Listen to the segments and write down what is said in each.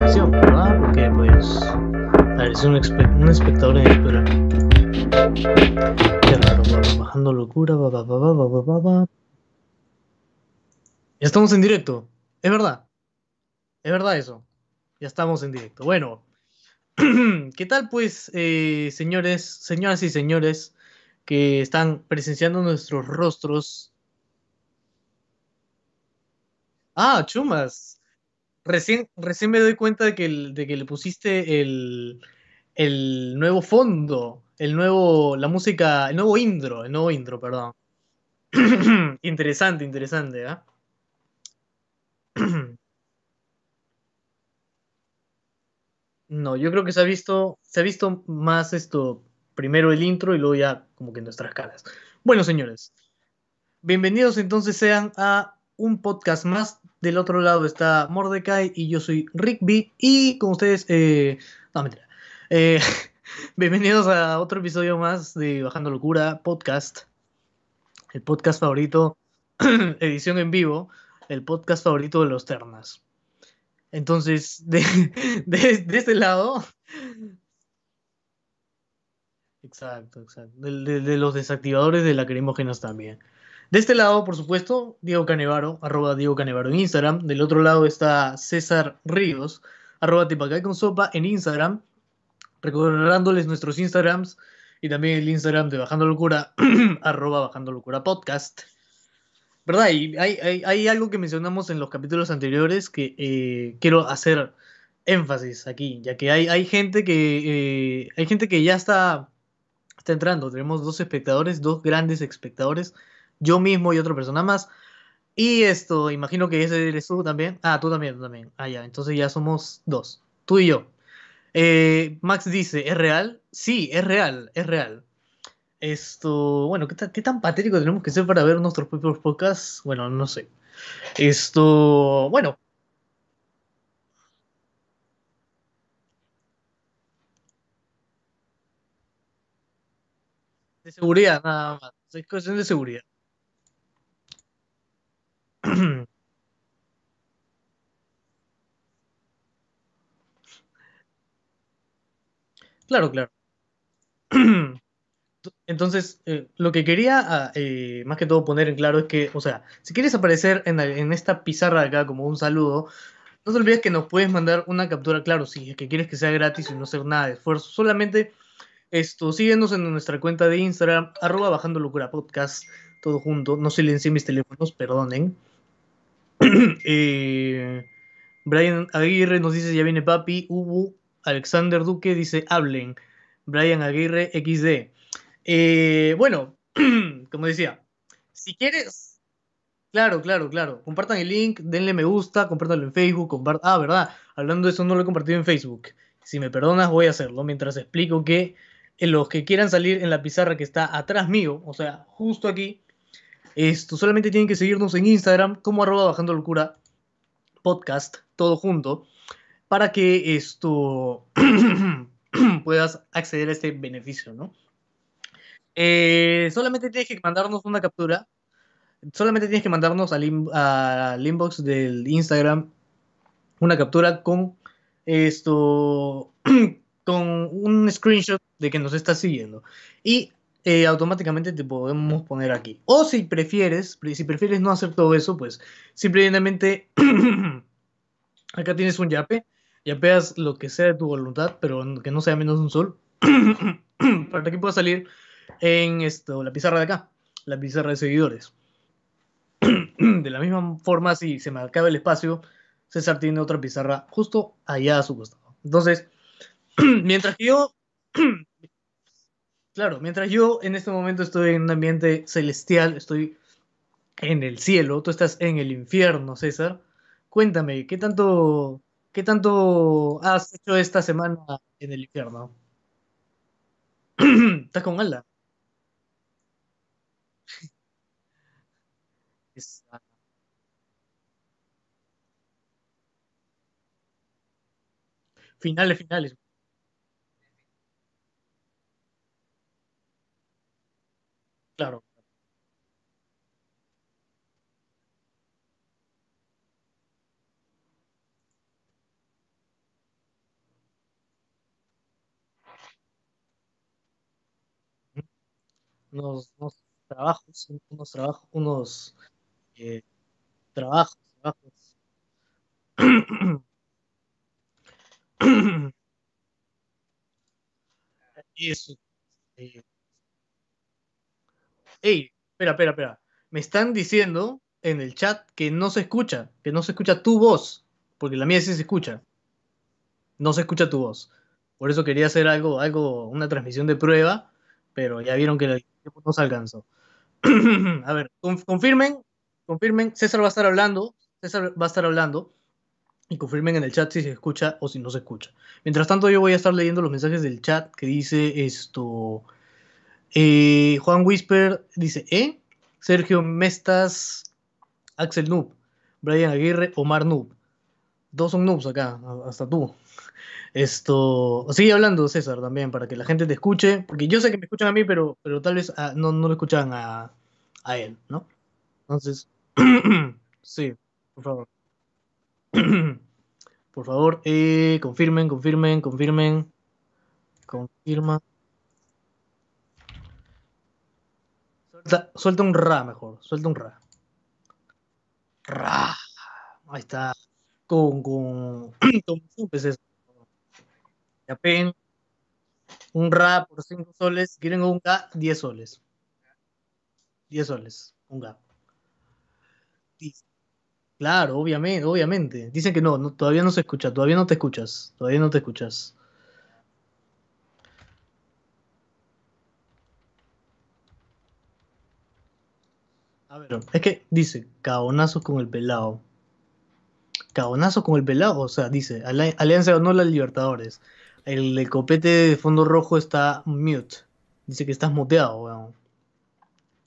¿verdad? Porque pues es un, un espectador en espera. Qué raro, bajando locura, Ya estamos en directo, es verdad. Es verdad eso. Ya estamos en directo. Bueno, ¿qué tal pues, eh, señores, señoras y señores que están presenciando nuestros rostros? Ah, chumas. Recién, recién me doy cuenta de que, de que le pusiste el, nuevo fondo, el nuevo, la música, el nuevo intro, el nuevo intro, perdón. interesante, interesante, ¿ah? No, yo creo que se ha visto, se ha visto más esto, primero el intro y luego ya como que nuestras caras. Bueno, señores, bienvenidos entonces sean a un podcast más del otro lado está Mordecai y yo soy Rick B. Y con ustedes, eh, no, mentira. Eh, bienvenidos a otro episodio más de Bajando Locura Podcast. El podcast favorito, edición en vivo, el podcast favorito de los Ternas. Entonces, de, de, este lado. Exacto, exacto. De, de, los desactivadores de lacrimógenos también. De este lado, por supuesto, Diego Canevaro, arroba Diego Canevaro en Instagram. Del otro lado está César Ríos, arroba Tipacay con sopa en Instagram. Recordándoles nuestros Instagrams y también el Instagram de Bajando Locura, arroba Bajando Locura Podcast. ¿Verdad? Y hay, algo que mencionamos en los capítulos anteriores que eh, quiero hacer énfasis aquí, ya que hay, hay gente que eh, hay gente que ya está, está entrando. Tenemos dos espectadores, dos grandes espectadores yo mismo y otra persona más. Y esto, imagino que ese eres tú también. Ah, tú también, tú también. Ah, ya, entonces ya somos dos. Tú y yo. Eh, Max dice, ¿es real? Sí, es real, es real. Esto, bueno, ¿qué, ¿qué, tan patético tenemos que ser para ver nuestros propios podcasts? Bueno, no sé. Esto, bueno. De seguridad, nada más. Es cuestión de seguridad. Claro, claro. Entonces, eh, lo que quería ah, eh, más que todo poner en claro es que, o sea, si quieres aparecer en, esta pizarra acá como un saludo, no te olvides que nos puedes mandar una captura, claro, si es que quieres que sea gratis y no hacer nada de esfuerzo, solamente esto, síguenos en nuestra cuenta de Instagram, arroba bajando locura podcast, todo junto, no silencié mis teléfonos, perdonen. Eh, Brian Aguirre nos dice, ya viene papi. Ubu Alexander Duque dice, hablen. Brian Aguirre XD. Eh, bueno, como decía, si quieres, claro, claro, claro, compartan el link, denle me gusta, compártanlo en Facebook, ah, verdad, hablando de eso no lo he compartido en Facebook. Si me perdonas voy a hacerlo mientras explico que los que quieran salir en la pizarra que está atrás mío, o sea, justo aquí, esto, solamente tienen que seguirnos en Instagram como arroba bajando locura podcast, todo junto, para que esto puedas acceder a este beneficio, ¿no? Eh, solamente tienes que mandarnos una captura, solamente tienes que mandarnos al, inbox del Instagram una captura con esto, con un screenshot de que nos estás siguiendo. Y eh, automáticamente te podemos poner aquí. O si prefieres, si prefieres no hacer todo eso, pues simplemente acá tienes un yape, yapeas lo que sea de tu voluntad, pero que no sea menos un sol, para que pueda salir en esto, la pizarra de acá, la pizarra de seguidores. de la misma forma, si se me acaba el espacio, César tiene otra pizarra justo allá a su costado. Entonces, mientras que yo Claro, mientras yo en este momento estoy en un ambiente celestial, estoy en el cielo, tú estás en el infierno, César. Cuéntame, ¿qué tanto, qué tanto has hecho esta semana en el infierno? ¿Estás con Alda? Finales, finales. Claro. Unos, unos trabajos, unos trabajos, unos eh, trabajos, trabajos. Isso. Ey, espera, espera, espera. Me están diciendo en el chat que no se escucha, que no se escucha tu voz, porque la mía sí se escucha. No se escucha tu voz. Por eso quería hacer algo, algo, una transmisión de prueba, pero ya vieron que el no se alcanzó. a ver, con- confirmen, confirmen, César va a estar hablando, César va a estar hablando, y confirmen en el chat si se escucha o si no se escucha. Mientras tanto, yo voy a estar leyendo los mensajes del chat que dice esto. Juan Whisper dice, ¿eh? Sergio Mestas, Axel Noob, Brian Aguirre, Omar Noob. Dos son noobs acá, hasta tú. Esto, sigue hablando César también para que la gente te escuche, porque yo sé que me escuchan a mí, pero, pero tal vez ah, no, no lo escuchan a, a él, ¿no? Entonces, sí, por favor. Por favor, eh, confirmen, confirmen, confirmen. Confirma. Suelta, un ra mejor, suelta un ra. Ra. Ahí está. Con, con. Yapen. Un ra por 5 soles. Quieren un ga, 10 soles. 10 soles. Un ga. Claro, obviamente, obviamente. Dicen que no, no, todavía no se escucha, todavía no te escuchas, todavía no te escuchas. A ver, es que dice, cagonazos con el pelado. Cagonazos con el pelado, o sea, dice, "Ali- Alianza ganó las Libertadores. El, el copete de fondo rojo está mute. Dice que estás muteado, weón.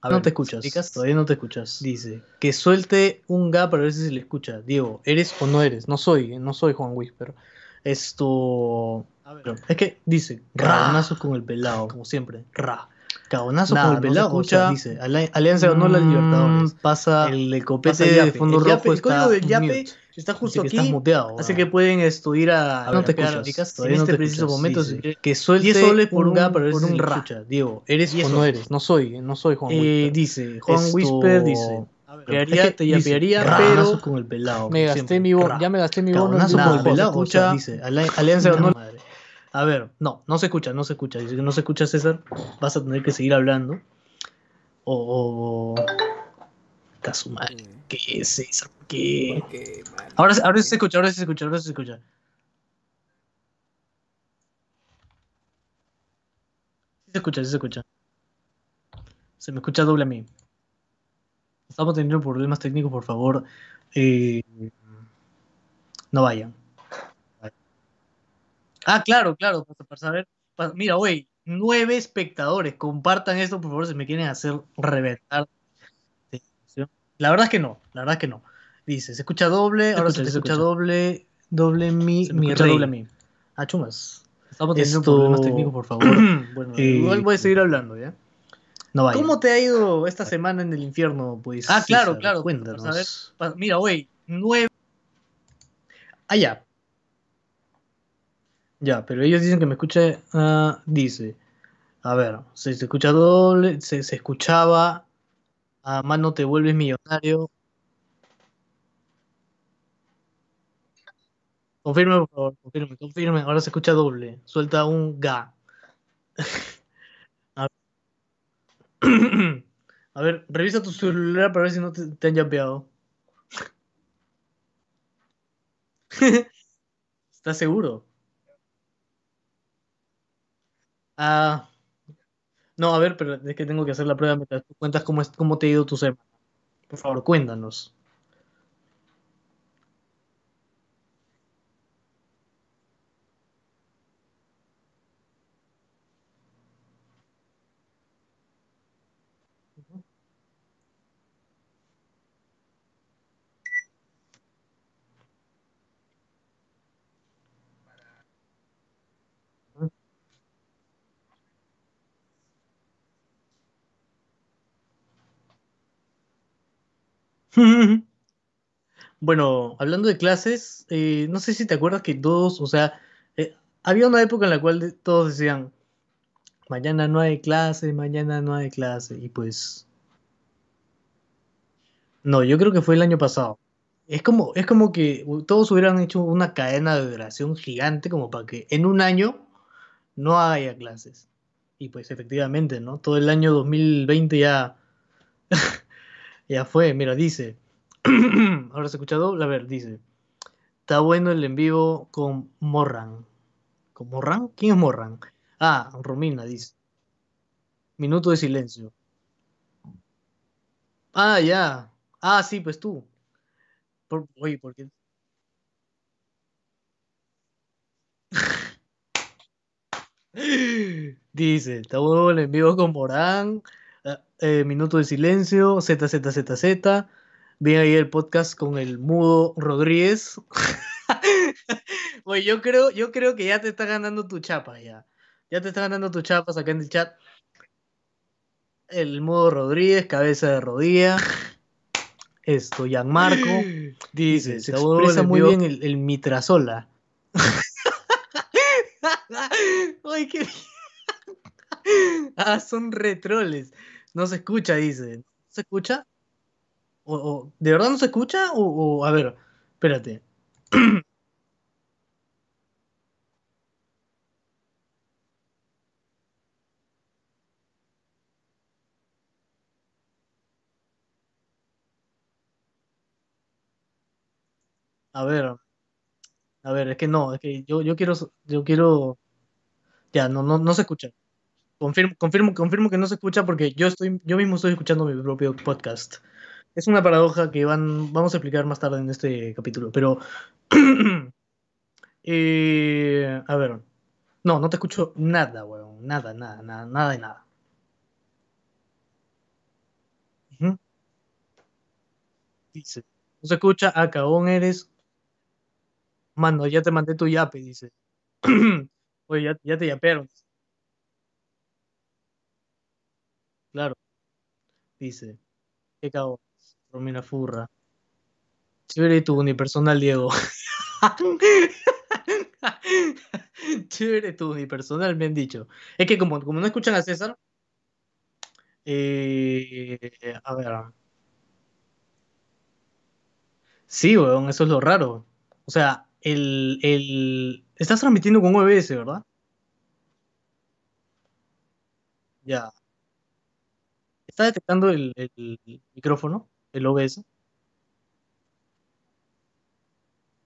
A ver, no te escuchas. Todavía no te escuchas. Dice, que suelte un ga para ver si se le escucha. Diego, ¿eres o no eres? No soy, no soy Juan Whisper. Esto. A ver, es que dice, cagonazos con el pelado, como siempre. Ra. Cagonazos Nada, con el no pelado. escucha. o sea, dice, Ali- Alianza ganó Mm, Libertadores. pasa- el, copete pasa de fondo El rojo yape- el está código del yape. Está justo que aquí. muteado. Así weón. que pueden esto ir a, A ver, no te escuchas. en no este te preciso momento. Que suelte 10 soles por un- ver por un ra. escucha. Diego, ¿eres 10 o no eres? No soy, no soy Juan Eh, Whisper. dice, Juan Esto- Whisper dice, Yapearía, es que te yapearía, "Cagonazos pero con el pelado. me gasté mi bono, ya me gasté mi bono. Cagonazo en con el la- pelado, escucha, dice, Ali- Alianza ganó No. A ver, no, no se escucha, no se escucha. Que no se escucha César, vas a tener que seguir hablando. O... Está su madre. ¿Qué es César? ¿Qué? Porque, Ahora, ahora sí se escucha, ahora sí se escucha, ahora sí se escucha. Sí se escucha, sí se escucha. Se me escucha doble a mí. Estamos teniendo problemas técnicos, por favor. eh, no vayan. Ah, claro, claro, para, para saber. pa- mira, güey, nueve espectadores. Compartan esto, por favor, si me quieren hacer reventar. La verdad es que no, la verdad es que no. Dice, se escucha doble, Se ahora escucha, se, se escucha doble, doble mi, Se mi escucha rey. doble a mí. Ah, chumas. Estamos teniendo Esto- problemas técnicos, por favor. bueno, Eh, igual voy a seguir hablando, ¿ya? No vayan. ¿Cómo te ha ido esta semana en el infierno? Pues, Ah, claro, César? claro. Cuéntanos. para saber. Pa- Mira, güey, nueve. Ah, ya. Ya, pero ellos dicen que me escuche. ah, dice. A ver, se, escucha doble, se, escuchaba. A mano te vuelves millonario. Confirme, por favor, confirme, confirme. Ahora se escucha doble. Suelta un ga. A ver, A ver, revisa tu celular para ver si no te, te han yapeado. ¿Estás seguro? Ah. No, a ver, pero es que tengo que hacer la prueba mientras tú cuentas cómo, es, cómo te ha ido tu semana. Por favor, cuéntanos. Bueno, hablando de clases, eh, no sé si te acuerdas que todos, o sea, eh, había una época en la cual todos decían, mañana no hay clase, mañana no hay clase. Y pues. No, yo creo que fue el año pasado. Es como, es como que todos hubieran hecho una cadena de oración gigante como para que en un año no haya clases. Y pues efectivamente, ¿no? Todo el año 2020 ya, ya fue. Mira, dice. Ahora se escucha doble. A ver, dice. Está bueno el en vivo con Morran. ¿Con Morran? ¿Quién es Morran? Ah, Romina dice. Minuto de silencio. Ah, ya. Ah, sí, pues tú. Por, oye, ¿por qué? Dice, está bueno el en vivo con Morán. ah, eh, Minuto de silencio, ZZZZ. Bien ahí el podcast con el mudo Rodríguez. Oye, yo creo, yo creo que ya te está ganando tu chapa ya. Ya te está ganando tu chapa acá en el chat. El mudo Rodríguez, cabeza de rodilla. Esto, Gianmarco. Dice, se expresa muy bien el, el mitrazola. Ay, qué Ah, son retroles. No se escucha, dice. ¿No se escucha? ¿De verdad no se escucha? O- a ver, espérate. A ver, a ver, es que no, es que yo, yo quiero, yo quiero, ya, no, no, no se escucha. Confirmo, confirmo, confirmo que no se escucha porque yo estoy, yo mismo estoy escuchando mi propio podcast. Es una paradoja que van, vamos a explicar más tarde en este capítulo, pero eh, a ver, no, no te escucho nada, weón, nada, nada, nada, nada de nada. Dice, no se escucha, ah, cagón eres, mano, ya te mandé tu yape, dice. Oye, ya, ya te yapearon, claro, dice, qué cagón, Romina Furra. Chévere tu unipersonal, Diego. Chévere tu unipersonal, me han dicho. Es que como, como no escuchan a César, eh, a ver, sí, weón, eso es lo raro. O sea, el, el... Estás transmitiendo con OBS, ¿verdad? Ya. ¿Está detectando el, el micrófono, el OBS?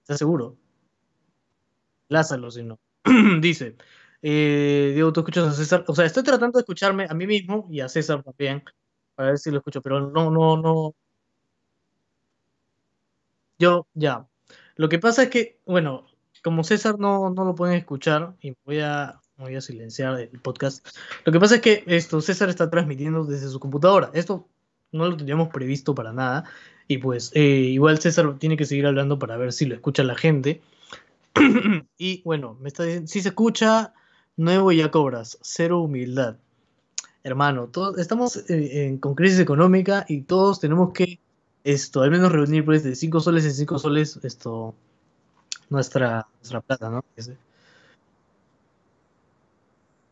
¿Estás seguro? Lázalo, si no. Dice, eh, Diego, ¿tú escuchas a César? O sea, estoy tratando de escucharme a mí mismo y a César también, para ver si lo escucho, pero no, no, no, yo ya. Lo que pasa es que, bueno, como César no, no lo pueden escuchar, y voy a, voy a silenciar el podcast, lo que pasa es que esto, César está transmitiendo desde su computadora. Esto no lo teníamos previsto para nada, y pues eh, igual César tiene que seguir hablando para ver si lo escucha la gente. Y bueno, me está diciendo, si se escucha, nuevo ya cobras, cero humildad. Hermano, todos estamos eh, en- con crisis económica y todos tenemos que esto, al menos reunir pues de 5 soles en 5 soles esto nuestra, nuestra plata, ¿no?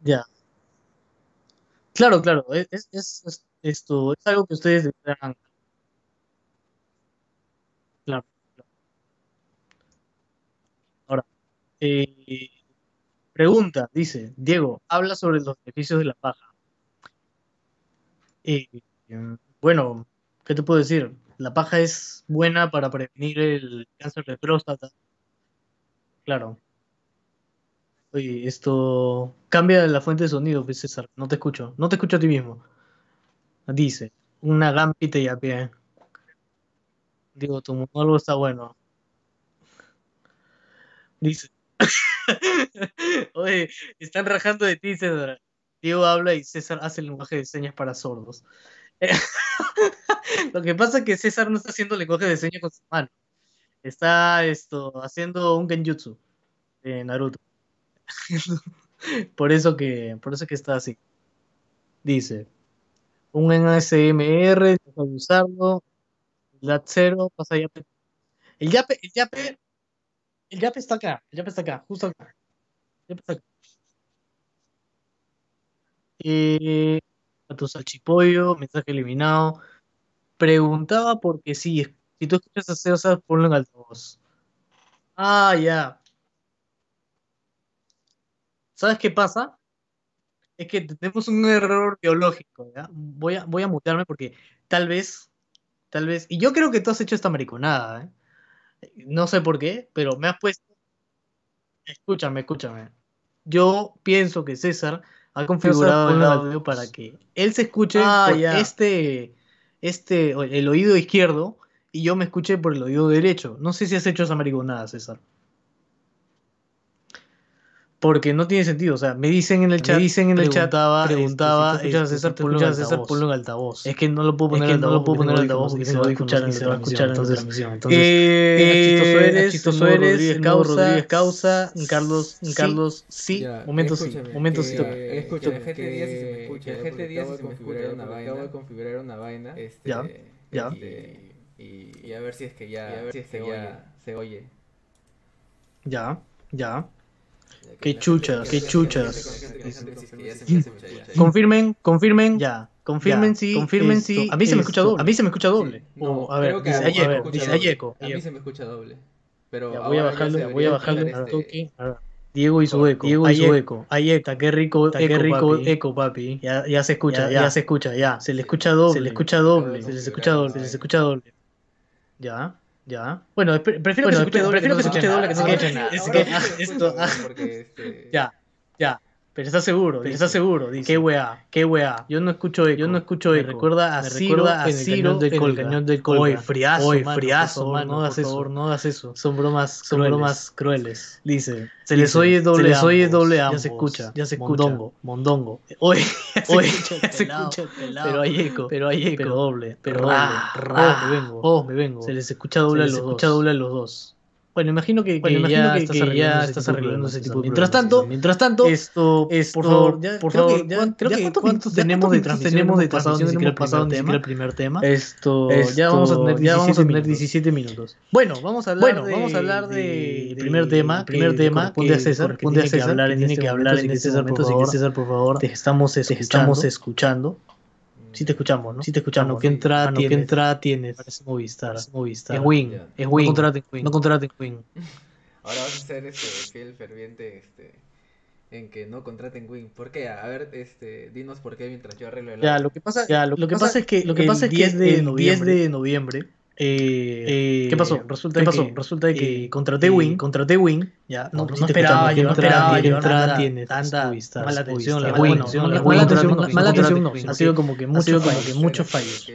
Ya. Claro, claro, es- es- es- esto es algo que ustedes deberán, claro. Ahora, eh, pregunta, dice, Diego, habla sobre los beneficios de la paja. Eh, bueno, ¿qué te puedo decir? La paja es buena para prevenir el cáncer de próstata, claro. Oye, esto cambia la fuente de sonido, César. No te escucho. No te escucho a ti mismo. Dice, una gampita y a pie. Digo, tu monólogo está bueno. Dice, oye, están rajando de ti, César. Diego habla y César hace el lenguaje de señas para sordos. Lo que pasa es que César no está haciendo lenguaje de señas con su mano. Está esto, haciendo un genjutsu de Naruto. Por eso que, por eso que está así. Dice, un NSMR, usarlo, lat cero, pasa yape. El yape, el yape, el yape está acá, el yape está acá, justo acá. el yape está acá. Eh, a tu salchipollo, mensaje eliminado. Preguntaba porque sí, si tú escuchas a César, ponlo en altavoz. Ah, ya. ¿Sabes qué pasa? Es que tenemos un error biológico, ¿ya? Voy a, voy a mutearme porque tal vez, tal vez, y yo creo que tú has hecho esta mariconada, ¿eh? No sé por qué, pero me has puesto. Escúchame, escúchame. Yo pienso que César ha configurado el audio para que él se escuche Ah, por ya. este, este, el oído izquierdo y yo me escuche por el oído derecho. No sé si has hecho esa mariconada, César. Porque no tiene sentido. O sea, me dicen en el chat, Me dicen en el chat, preguntaba, preguntaba, este, si tú escuchas a este, César, si tú ponlo en escuchas a César, altavoz. ponlo en altavoz. Es que no lo puedo poner Es que en no altavoz lo puedo porque poner altavoz porque se va a escuchar y se va a escuchar en la entonces, transmisión. Entonces, eh, chistoso eres, chistoso el nuevo eres, Rodríguez Causa, Rodríguez Causa, sí, Carlos, Carlos, sí, Ya, momento sí, momento sí. Escúchame, GT10 sí se me escucha, que el porque GT10 acabo sí de se me configurar escucha, una porque vaina, acabo de configurar una vaina, este, Ya, ya. este, y, a ver si es que ya, si se oye. Ya, ya. Qué chuchas, qué chuchas. Confirmen, confirmen, Ya, confirmen si, confirmen si a mí se me escucha doble. A mí se me escucha doble. a ver, dice Ayeco, escucha dice. Ayeco. A mí se me escucha doble. Pero Ya, voy a voy a un este- toque. Diego y su eco, Diego y su eco. Ayecta, qué rico, Está qué rico eco, papi. Ya, ya se escucha, Ya- se escucha, ya. Se le escucha doble, se le escucha doble, se les escucha doble, se les escucha doble. Ya, ya. Bueno, prefiero que se escuche doble, prefiero que no se se escuche doble, que no no ya. Pero está seguro, pero está seguro, dice. Qué weá, qué weá. Yo no escucho eco, yo no escucho Me eco. recuerda a Me Ciro recuerda a en el Ciro cañón del el Colca. cañón del Colca. Oye, friazo, Oye, mano, friazo, mano, no hagas eso. no hagas eso. Son bromas Son crueles. bromas crueles. Dice, Se les oye doble se les oye ambos. doble a Ya ambos. se escucha, ya se escucha. Mondongo, mondongo. Oye, se Oye, escucha, ya se escucha el pelado. Pero hay eco, Pero hay eco. pero doble, pero doble. Oh, me vengo, Oh, me vengo. Se les escucha doble Se a les los escucha dos. doble a los dos. Bueno, imagino que, Bueno, que imagino ya que- estás que arreglando ya ese estás tipo de arreglando ese tipo de Mientras tanto. Mientras tanto, esto, esto, por favor, ya, por creo favor, que, ya- ¿cuán- creo ya que cuántos cuántos minutos tenemos de tenemos de pasado ni siquiera pasado ni siquiera el primer tema. Esto, Esto, ya vamos a tener 17 ya vamos a tener minutos. 17 minutos. Bueno, vamos a hablar Bueno, de, vamos a hablar de- del de- primer tema, primer tema que a César, corresponde a César, tiene este que hablar en este César, por favor, César, por favor, Te estamos escuchando. Sí te escuchamos, ¿no? Sí te escuchamos. Mano, ¿qué entrada Mano, ¿qué tienes? entrada tienes? Parece Movistar. Parece Movistar. Es Win, Ya. es No Win. contraten Win. No contraten Win. Ahora vas a ser este fiel ferviente este en que no contraten Wing. ¿Por qué? A ver, este, dinos por qué mientras yo arreglo el Ya, lo que pasa, Ya, lo, que pasa es que lo que el pasa es que 10 de el noviembre, 10 de noviembre eh, eh, ¿qué pasó? Resulta ¿Qué que, pasó? resulta que eh, contraté eh, Win, contraté Win. Ya, No, no, no esperaba, yo no ¿Qué entrada esperaba, yo no entrada esperaba. tiene? Tanta- mala atención, la mala la mala atención mala no atención no, ha sido como que mucho, como que muchos fallos.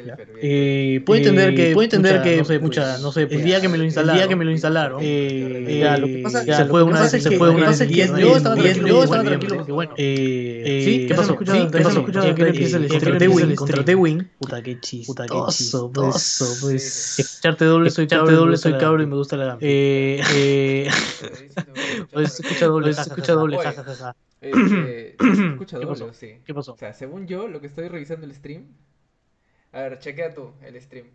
Eh, puedo entender que, puedo entender que, no sé, pucha, pucha, no sé, el día que me lo el instalaron, día que me lo instalaron, eh, ya, lo que pasa- ya, se fue una se fue una 10 vez, de- yo estaba tranquilo, estaba tranquilo, porque bueno, Eh, eh, sí, ¿qué pasó? Sí, ¿qué pasó? Ya que empieza el contraté stream, Win, empieza el contraté stream. Win. Puta, qué chistoso, Puta, qué chistoso, pues. Escucharte doble soy doble soy la y me gusta la. Eh, eh, Me escuchas hoy se escucha por doble, se escucha doble, Oye. Este, ¿se escucha ¿Qué doble sí? ¿Qué pasó? O sea, según yo, lo que estoy revisando el stream. A ver, chequea tú el stream.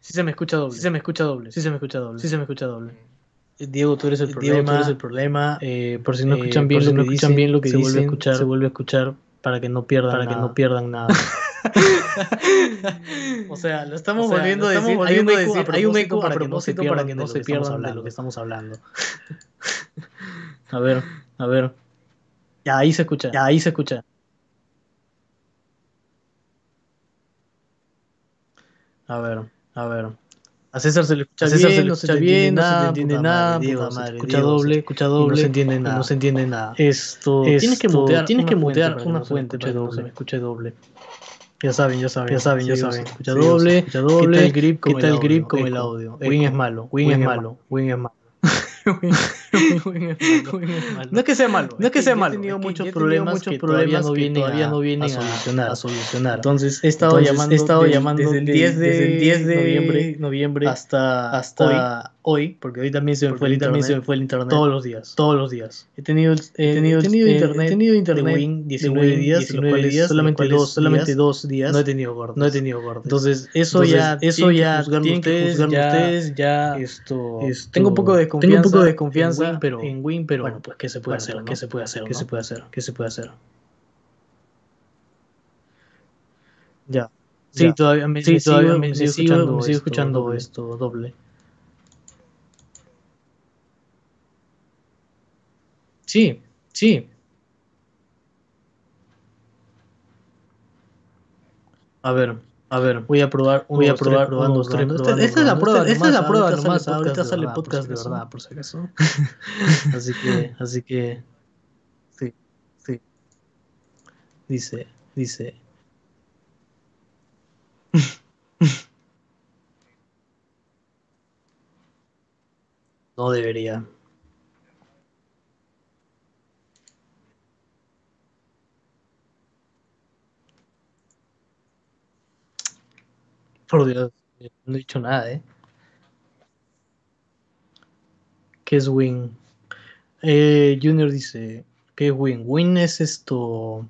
Sí se me escucha doble, Sí se me escucha doble. sí se me escucha doble, Sí se me escucha doble. Mm. Diego, tú eres el Diego, problema. tú eres el problema. Eh, por si no Eh, escuchan por bien si lo no que escuchan dicen, bien lo que se vuelve a dicen, escuchar, se vuelve a escuchar para que no pierdan para que nada. no pierdan nada. O sea, lo estamos O sea, volviendo lo a estamos decir. volviendo hay a un eco, decir, hay un eco a para que no se propósito, para que no lo se que estamos pierdan de lo que estamos hablando. A ver, a ver. Ya ahí se escucha. Ya ahí se escucha. A ver, a ver. A César se le escucha A bien, se le no se escucha bien, no se entiende nada, madre, Diego, puta se madre, escucha Diego, doble, escucha no doble, se entiende y no se entiende nada. Esto, Tienes que esto, mutear, tienes que una mutear fuente una que se fuente para que no se me escuche doble. Ya saben, ya saben, Ya saben, ya saben. Escucha doble, escucha doble. ¿Qué tal el grip con ¿Qué tal el grip audio? con el audio? Win es malo, Win, es es malo, Win es malo. No es que sea malo, No es que sea yo he malo, tenido muchos yo he tenido problemas muchos problemas que todavía a, no vienen a solucionar. a solucionar. Entonces he estado llamando, he estado del- llamando desde el del- 10 de, desde el 10 de noviembre, noviembre hasta, hasta hoy, porque hoy también se me fue el también internet, se me fue el internet. todos los días. Todos los días. He tenido, He he tenido, internet, he tenido internet de Win 19 Win días, 19 los cuales días, solamente dos, solamente días dos días No he tenido cortes. no he tenido cortes. Entonces, eso Entonces, ya, eso ya ustedes, ya, ustedes, ya esto, esto, tengo un poco de desconfianza, tengo un poco de desconfianza en Win, pero, en Win, pero bueno, pues qué se puede bueno, hacer, ¿no? ¿qué se puede hacer, ¿Qué se puede hacer? ¿Qué se puede hacer? Ya. Sí, Ya. todavía me, Sí, me todavía sigo, me sigo escuchando me sigo escuchando esto doble. Sí, sí. A ver, a ver, voy a probar, voy a probar, probando, Esta- es la prueba Esta- es la prueba nomás, ahorita sale podcast de verdad, por si acaso. Así que, así que, sí, sí. Dice, dice. No debería. Por Dios, no he dicho nada, ¿eh? ¿Qué es Win? Eh, Junior dice, ¿qué es Win? Win es esto...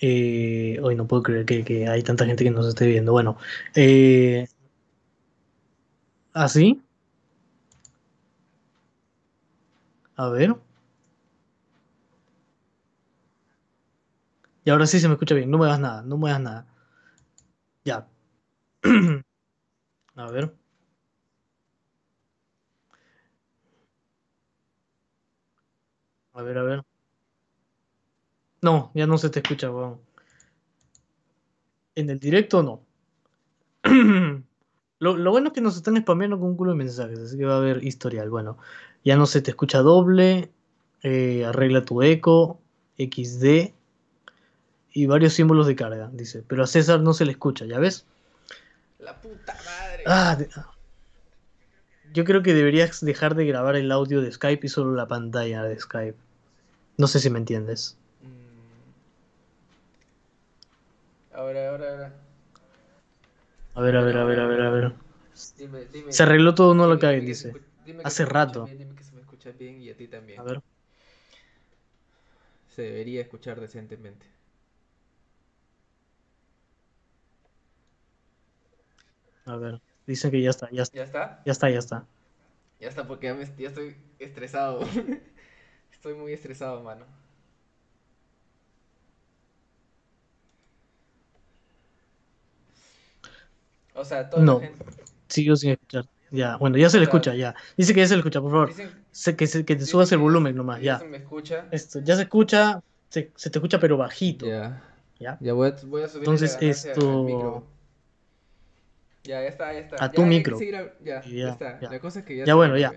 Eh, hoy no puedo creer que, hay tanta gente que nos esté viendo. Bueno, eh, ¿así? A ver. Y ahora sí se me escucha bien. No me hagas nada, no me hagas nada. Ya. A ver. A ver, a ver. No, ya no se te escucha, weón. En el directo no. Lo, lo bueno es que nos están spameando con un culo de mensajes, así que va a haber historial. Bueno, ya no se te escucha doble. eh, arregla tu eco. XD. Y varios símbolos de carga, dice. Pero a César no se le escucha, ¿ya ves? La puta madre. Ah, de- yo creo que deberías dejar de grabar el audio de Skype y solo la pantalla de Skype. No sé si me entiendes. Mm. Ahora, ahora, ahora. A ver, a ver, a ver, a ver, a ver. Dime, dime. Se arregló todo, no lo dime- que se dice. escu- dime que Hace rato. bien, dime que se me escucha bien y a ti también. A ver. Se debería escuchar decentemente. A ver. Dicen que ya está, ya está, ¿Ya está? ya está, ya está. Ya está, porque ya, me, ya estoy estresado. estoy muy estresado, mano. O sea, toda No. la gente. Sigo sin escuchar. Ya, bueno, ya se le O sea, escucha, ya. Dice que ya se le escucha, por favor. Dicen, que, se- que te subas el volumen nomás, ya. se me escucha. Esto, ya se escucha, se, se te escucha pero bajito. Ya. ¿Ya? Ya voy a, voy a subir Entonces, esto- al micro. Ya, ya está, ya está. A tu Ya, micro. a- Ya, ya, Ya, está. ya. La cosa es que ya Ya, bueno, ya.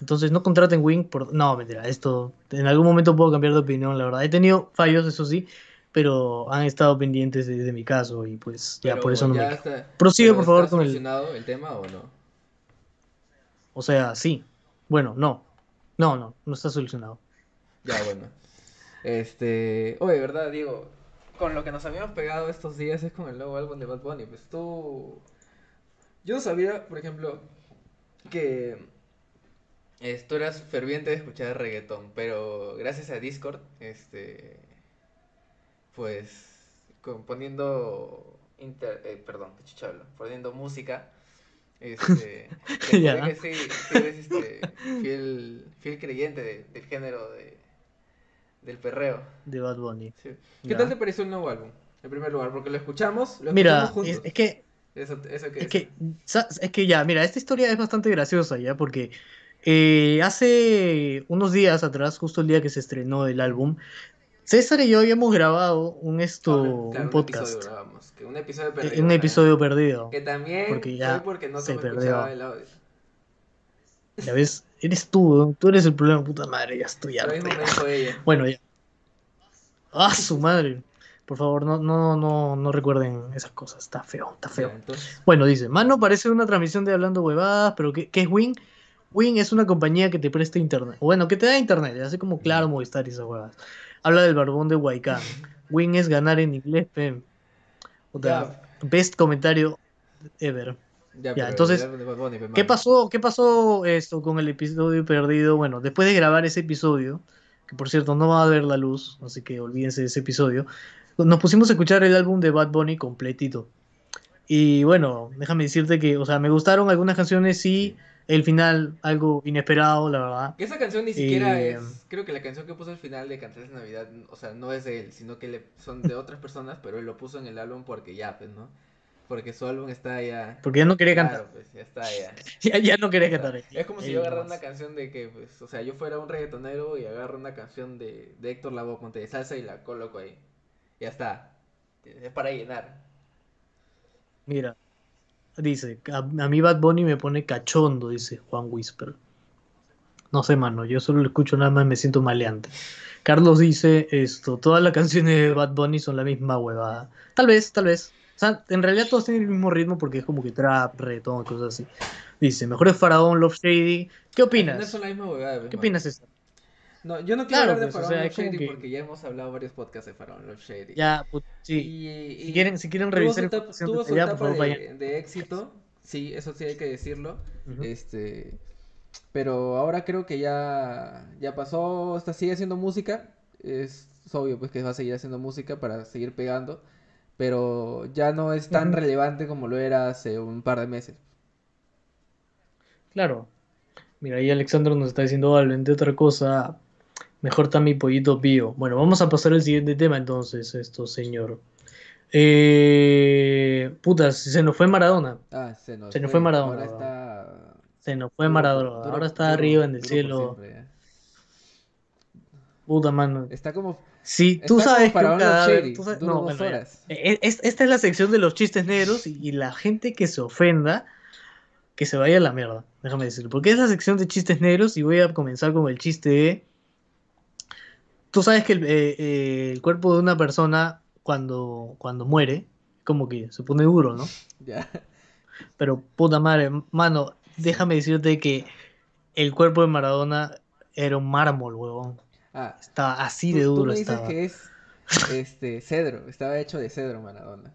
Entonces no contraten Wing por. No, mentira. Esto. En algún momento puedo cambiar de opinión, la verdad. He tenido fallos, eso sí. Pero han estado pendientes de, de mi caso y pues ya Pero por eso no ya me. está- Prosigue, por favor, ¿está con el- solucionado el tema o no? O sea, sí. Bueno, no. No, no. No está solucionado. Ya, bueno. Este. Oye, ¿verdad, Diego? Con lo que nos habíamos pegado estos días es con el nuevo álbum de Bad Bunny. Pues tú. Yo no sabía, por ejemplo, que. eh, tú eras ferviente de escuchar reggaetón, pero gracias a Discord, este. Pues. con- poniendo. Inter, eh, perdón, qué chucha hablo, Poniendo música. Este. que sí, sí eres este, fiel, fiel creyente de- del género de, del perreo. De Bad Bunny. Sí. ¿Qué Ya. tal te pareció el nuevo álbum? En primer lugar, porque lo escuchamos, lo Mira, escuchamos es, juntos. es que Eso, eso que Es que, es que ya, mira, esta historia es bastante graciosa ya, porque eh, hace unos días atrás, justo el día que se estrenó el álbum, César y yo habíamos grabado un esto, Claro, un podcast, episodio que un episodio eh, perdido. un episodio perdido. Que también porque ya fue porque no se se me perdió. escuchaba el audio. Ya ves, eres tú, tú eres el problema, puta madre, ya estoy Lo harto mismo ya. me dijo ella. Bueno, ya. Ah, su madre. Por favor, no, no, no, no recuerden esas cosas, está feo, está feo. Entonces, Bueno, dice, mano, parece una transmisión de Hablando Huevadas, pero ¿qué, qué es Wing? Wing es una compañía que te presta internet. Bueno, que te da internet, así como Claro, Movistar y esas huevas. Habla del barbón de Huaycán. Wing es ganar en inglés, pem. O sea, best comentario ever. Ya, entonces, de ¿Qué pasó, ¿Qué pasó esto con el episodio perdido? Bueno, después de grabar ese episodio, que por cierto no va a ver la luz, así que olvídense de ese episodio, nos pusimos a escuchar el álbum de Bad Bunny completito. Y bueno, déjame decirte que, o sea, me gustaron algunas canciones, sí, el final algo inesperado, la verdad. Esa canción ni siquiera Eh, es. Creo que la canción que puso al final de Cantarles Navidad, o sea, no es de él, sino que le, son de otras personas, pero él lo puso en el álbum porque ya, pues, ¿no? Porque su álbum está ya. Porque ya no quería Claro, cantar. pues, ya está ya. Ya, ya no quería cantar. es como si yo agarrara una canción de que, pues, o sea, yo fuera un reggaetonero y agarro una canción de, de Héctor Lavoe, ponte de salsa y la coloco ahí. Ya está. Es para llenar. Mira, dice, a, a mí Bad Bunny me pone cachondo, dice Juan Whisper. No sé, mano, yo solo lo escucho nada más y me siento maleante. Carlos dice esto, todas las canciones de Bad Bunny son la misma huevada. Tal vez, tal vez. Sea, en realidad todos tienen el mismo ritmo porque es como que trap, reggaetón, cosas así. Dice, mejor es Faraón, Love Shady. ¿Qué No opinas? son la misma huevada, pues, ¿Qué opinas, César? No, yo no quiero Claro, hablar de pues, o Faraón sea, Love Shady que- porque ya hemos hablado varios podcasts de Faraón Love Shady. Ya, put- sí. Y, y Si quieren, si quieren tuvo revisar su etapa, información tuvo su etapa por favor, de, éxito, sí, eso sí hay que decirlo. Este, pero ahora creo que ya, ya pasó, está, sigue haciendo música. Es, es obvio pues que va a seguir haciendo música para seguir pegando, pero ya no es tan relevante como lo era hace un par de meses. Claro. Mira, ahí Alexandro nos está diciendo, vale, entre otra cosa, mejor está mi pollito pío. Bueno, vamos a pasar al siguiente tema entonces, esto, señor. Eh, putas, se nos fue Maradona. Ah, se nos Se nos fue Maradona, Ahora está Se nos fue Maradona. Ahora está duro- arriba en el cielo. siempre, ya. Puta mano. Está como Está tú sabes que un cadáver. Tú sabes- no, bueno, horas. Eh, es- esta es la sección de los chistes negros y, y la gente que se ofenda, que se vaya a la mierda. Déjame decirlo. Porque es la sección de chistes negros y voy a comenzar con el chiste de. Tú sabes que el, eh, eh, el cuerpo de una persona cuando, cuando muere, como que se pone duro, ¿no? Ya. Pero puta madre, mano, déjame decirte que el cuerpo de Maradona era un mármol, huevón. Ah, Estaba así tú, de tú duro me dices estaba. que es este cedro, estaba hecho de cedro Maradona.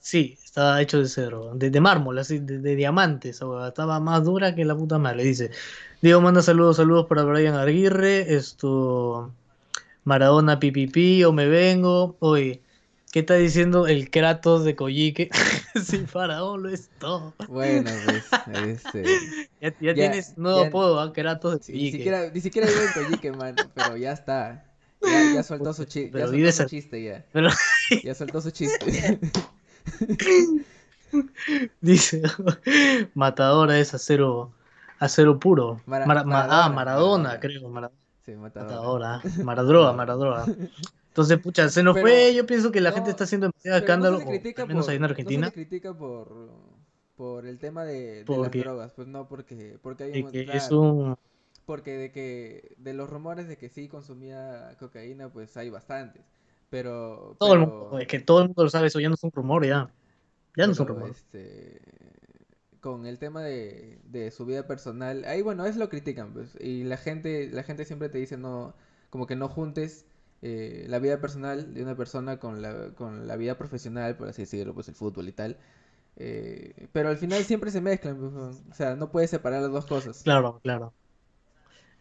Sí, estaba hecho de cedro, de, de mármol, así, de, de diamante esa huevada. Estaba más dura que la puta madre. Dice, Diego manda saludos, saludos para Brian Aguirre, esto, Maradona pipipi, o me vengo. Oye, ¿qué está diciendo el Kratos de Coyique? sí, Faraón lo es todo. Bueno, pues, este, Ya, ya Ya, tienes nuevo ya- apodo, ¿ah? Kratos de sí, ni siquiera, ni siquiera vive en Coyique, mano, pero ya está. Ya, ya soltó su chiste, Pero soltó su chiste ya. Pero Ya soltó su chiste. dice, matadora es acero, acero puro. Mara- Mara- ma- ah, Maradona, creo. Sí, matador. Matadora, Maradroga, Maradroga. Entonces, pucha, se nos Pero- fue. Yo pienso que la no, gente está haciendo demasiado escándalo, no o al menos por, ahí en no se Argentina, critica por, por el tema de, de las drogas, pues no, porque, porque hay un, que claro, es un. porque de que, de los rumores de que sí consumía cocaína, pues hay bastantes, pero, Todo el mundo, es que todo el mundo lo sabe, eso ya no es un rumor, ya. Ya no es un rumor. este, con el tema de, de su vida personal, ahí bueno, eso lo critican, pues, y la gente, la gente siempre te dice no, como que no juntes eh, la vida personal de una persona con la, con la vida profesional, por así decirlo, pues el fútbol y tal. eh, pero al final siempre se mezclan, pues, o sea, no puedes separar las dos cosas. Claro, claro.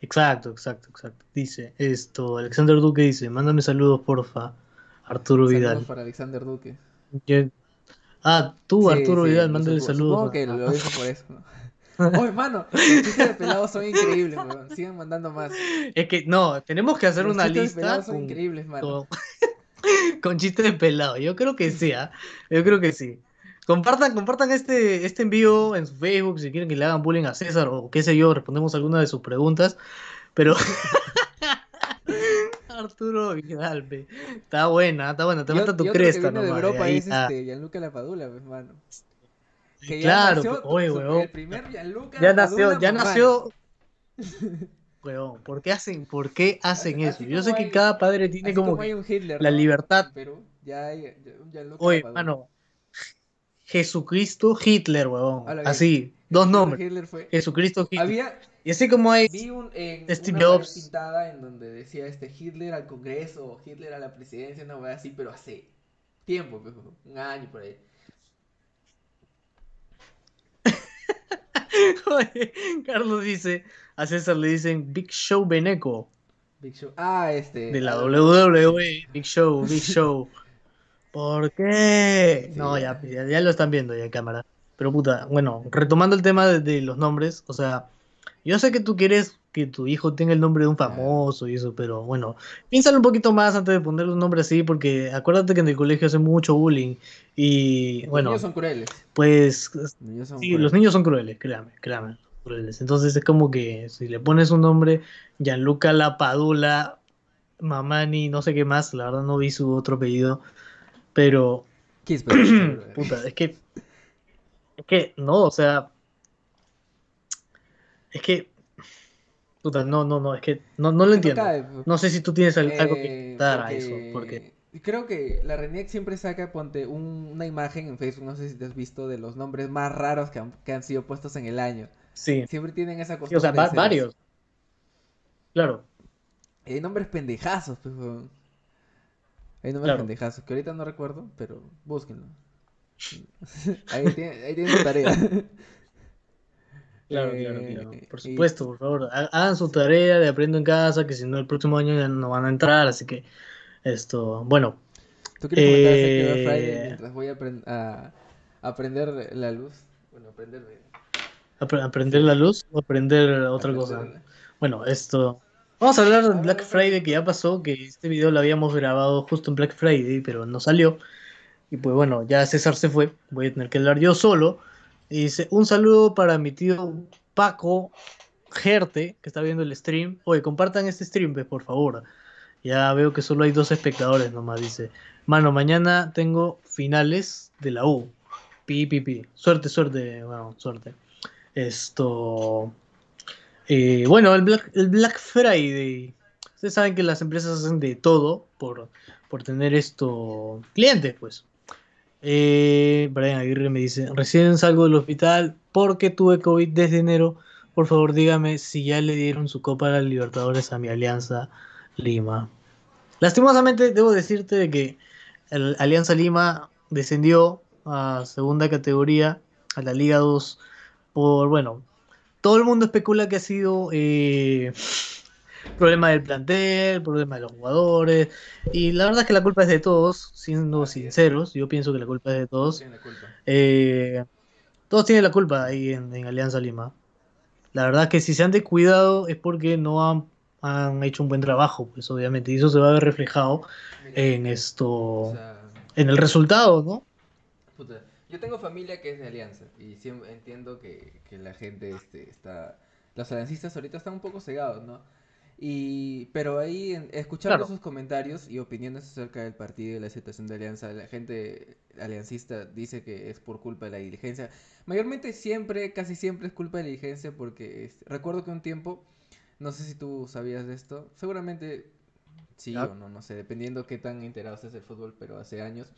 Exacto, exacto, exacto. Dice esto, Alexander Duque dice, mándame saludos, porfa. Arturo Saludos Vidal. para Alexander Duque. Yo- Ah, tú, Sí, Arturo sí, Vidal, mándale saludos. Supongo que lo dijo por eso. ¿no? Oye, mano, los chistes de pelados son increíbles, weón. Sigan mandando más. Es que no, tenemos que hacer Los una chistes de lista pelados son con, increíbles, mano. con, con chistes de pelado. Yo creo que sí, ¿ah? Yo creo que sí. Compartan, compartan este, este envío en su Facebook si quieren que le hagan bullying a César o qué sé yo, respondemos alguna de sus preguntas. Pero Arturo Vidal, está buena, está buena, te Y falta tu cresta que viene de Europa ahí es este Gianluca Lapadula, pues, mano. Que ya Claro, nació, oye, huevón. el primer Gianluca Ya nació, ya nació. Huevón, ¿por qué hacen, por qué hacen Así- eso? así Yo sé que hay- cada padre tiene como como que Hitler, la ¿no? libertad. En Perú, ya hay Gianluca Oye, mano, Jesucristo Hitler, bien. Así, dos nombres. Hitler fue... Jesucristo Hitler. Había, Y así como hay Vi un, en Steve una Jobs. pintada en donde decía este Hitler al Congreso Hitler a la presidencia, una wea así, pero hace tiempo, pues, un año por ahí. Oye, Carlos dice, a César le dicen Big Show Beneco, Big Show. Ah, este. de la ah, WWE, Big Show, Big Show. ¿Por qué? Sí, No, ya. ya, ya, ya lo están viendo ya en cámara. Pero puta, bueno, retomando el tema de, de los nombres, o sea, yo sé que tú quieres que tu hijo tenga el nombre de un famoso y eso, pero bueno, piénsalo un poquito más antes de ponerle un nombre así, porque acuérdate que en el colegio hacen mucho bullying y Los bueno, niños son crueles. pues Los niños son Sí, crueles. los niños son crueles, créame, créame, crueles. Entonces es como que si le pones un nombre, Gianluca Lapadula, Mamani, no sé qué más, la verdad no vi su otro apellido, pero puta, es que es que no, o sea, es que puta, no, no, no, es que no, no lo entiendo. No sé si tú tienes al- algo que Eh, dar a porque eso, porque Creo que la RENIEC siempre saca, ponte, un- una imagen en Facebook, no sé si te has visto, de los nombres más raros que han, que han sido puestos en el año. sí, Siempre tienen esa sí, costumbre o sea, va- varios. Claro, hay nombres pendejazos, pues. Hay nombres Claro. pendejazos, que ahorita no recuerdo, pero búsquenlo. Ahí tienen, ahí tienen su tarea. Claro, Eh, claro, claro. Por y- supuesto, por favor, ha- hagan su tarea de aprendo en casa, que si no el próximo año ya no van a entrar, así que esto, bueno, ¿Tú quieres comentar acerca de Eh, Friday mientras voy a, apren- a aprender la luz? Bueno, aprender apre- aprender la luz o aprender otra cosa. Bueno, esto, vamos a hablar de Black Friday que ya pasó, que este video lo habíamos grabado justo en Black Friday, pero no salió. Y pues bueno, ya César se fue, voy a tener que hablar yo solo. Y dice, un saludo para mi tío Paco Gerte, que está viendo el stream. Oye, compartan este stream, pues, por favor. Ya veo que solo hay dos espectadores nomás, dice. Mano, mañana tengo finales de la U. Pi, pi, pi. Suerte, suerte, bueno, suerte. Esto... eh, bueno, el Black, el Black Friday. Ustedes saben que las empresas hacen de todo por, por tener esto clientes, pues. Eh, Brian Aguirre me dice, recién salgo del hospital porque tuve COVID desde enero. Por favor, dígame si ya le dieron su copa a las Libertadores a mi Alianza Lima. Lastimosamente, debo decirte de que el Alianza Lima descendió a segunda categoría, a la Liga 2, por, bueno, todo el mundo especula que ha sido eh, problema del plantel, problema de los jugadores, y la verdad es que la culpa es de todos, siendo sinceros, yo pienso que la culpa es de todos. Eh, todos tienen la culpa ahí en, en Alianza Lima. La verdad es que si se han descuidado es porque no han, han hecho un buen trabajo, pues obviamente, y eso se va a ver reflejado en esto, O sea, en el resultado, ¿no? puta, yo tengo familia que es de Alianza y siempre entiendo que, que la gente este, está... Los aliancistas ahorita están un poco cegados, ¿no? Y, pero ahí, en- escuchando Claro. sus comentarios y opiniones acerca del partido y la situación de Alianza, la gente aliancista dice que es por culpa de la diligencia. Mayormente siempre, casi siempre es culpa de la diligencia porque este, recuerdo que un tiempo, no sé si tú sabías de esto, seguramente sí o no, no sé, dependiendo qué tan enterado estés del fútbol, pero hace años,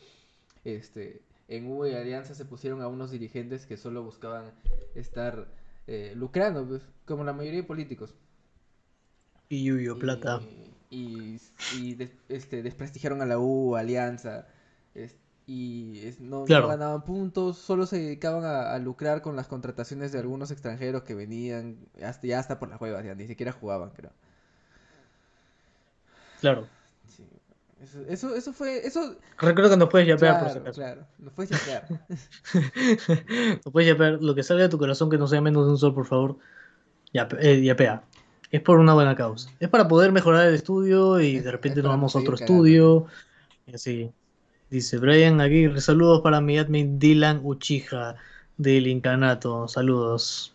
este, en U y Alianza se pusieron a unos dirigentes que solo buscaban estar eh, lucrando, pues, como la mayoría de políticos. Y Yuyo Plata. Y, este, desprestigiaron a la U, Alianza, es- y es- no, no Claro. ganaban puntos, solo se dedicaban a, a lucrar con las contrataciones de algunos extranjeros que venían, hasta, ya hasta por las huevas, ya ni siquiera jugaban, creo. Claro. Sí. Eso, eso, eso fue, eso, Recuerda que nos puedes yapear por si claro, acaso. claro, no fue yapear. Nos puedes yapear lo que salga de tu corazón, que no sea menos de un sol, por favor. Yape- eh, yapea. Es por una buena causa. Es para poder mejorar el estudio y Es- de repente nos vamos a otro cagando. estudio. Y así. Dice Brian Aguirre, saludos para mi admin Dylan Uchija del Incanato. Saludos.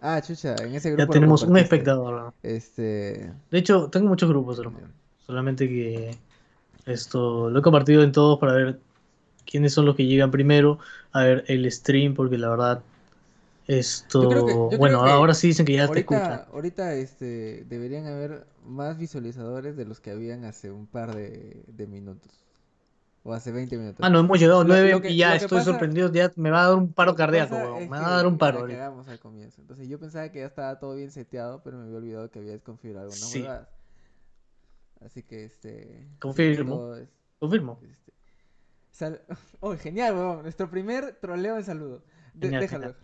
Ah, chucha, en ese grupo Ya tenemos un espectador. Este, De hecho, tengo muchos grupos, hermano. Solamente que esto lo he compartido en todos para ver quiénes son los que llegan primero. A ver el stream, porque la verdad, esto. Yo creo que- yo creo bueno, que ahora sí dicen que ya te escuchan. ahorita, ahorita este, deberían haber más visualizadores de los que habían hace un par de, de minutos. O hace 20 minutos. Ah, no, hemos llegado a Lo- nueve lo que- y ya estoy pasa- sorprendido. Ya me va a dar un paro cardíaco, Me va a dar un paro. ahorita. cagamos al comienzo. Entonces yo pensaba que ya estaba todo bien seteado, pero me había olvidado que había desconfigurado algunas Sí. Así que este. Confirmo. es- Confirmo. este, sal- Oh, genial, weón. Nuestro primer troleo en saludo. De- Genial, déjalo. genial.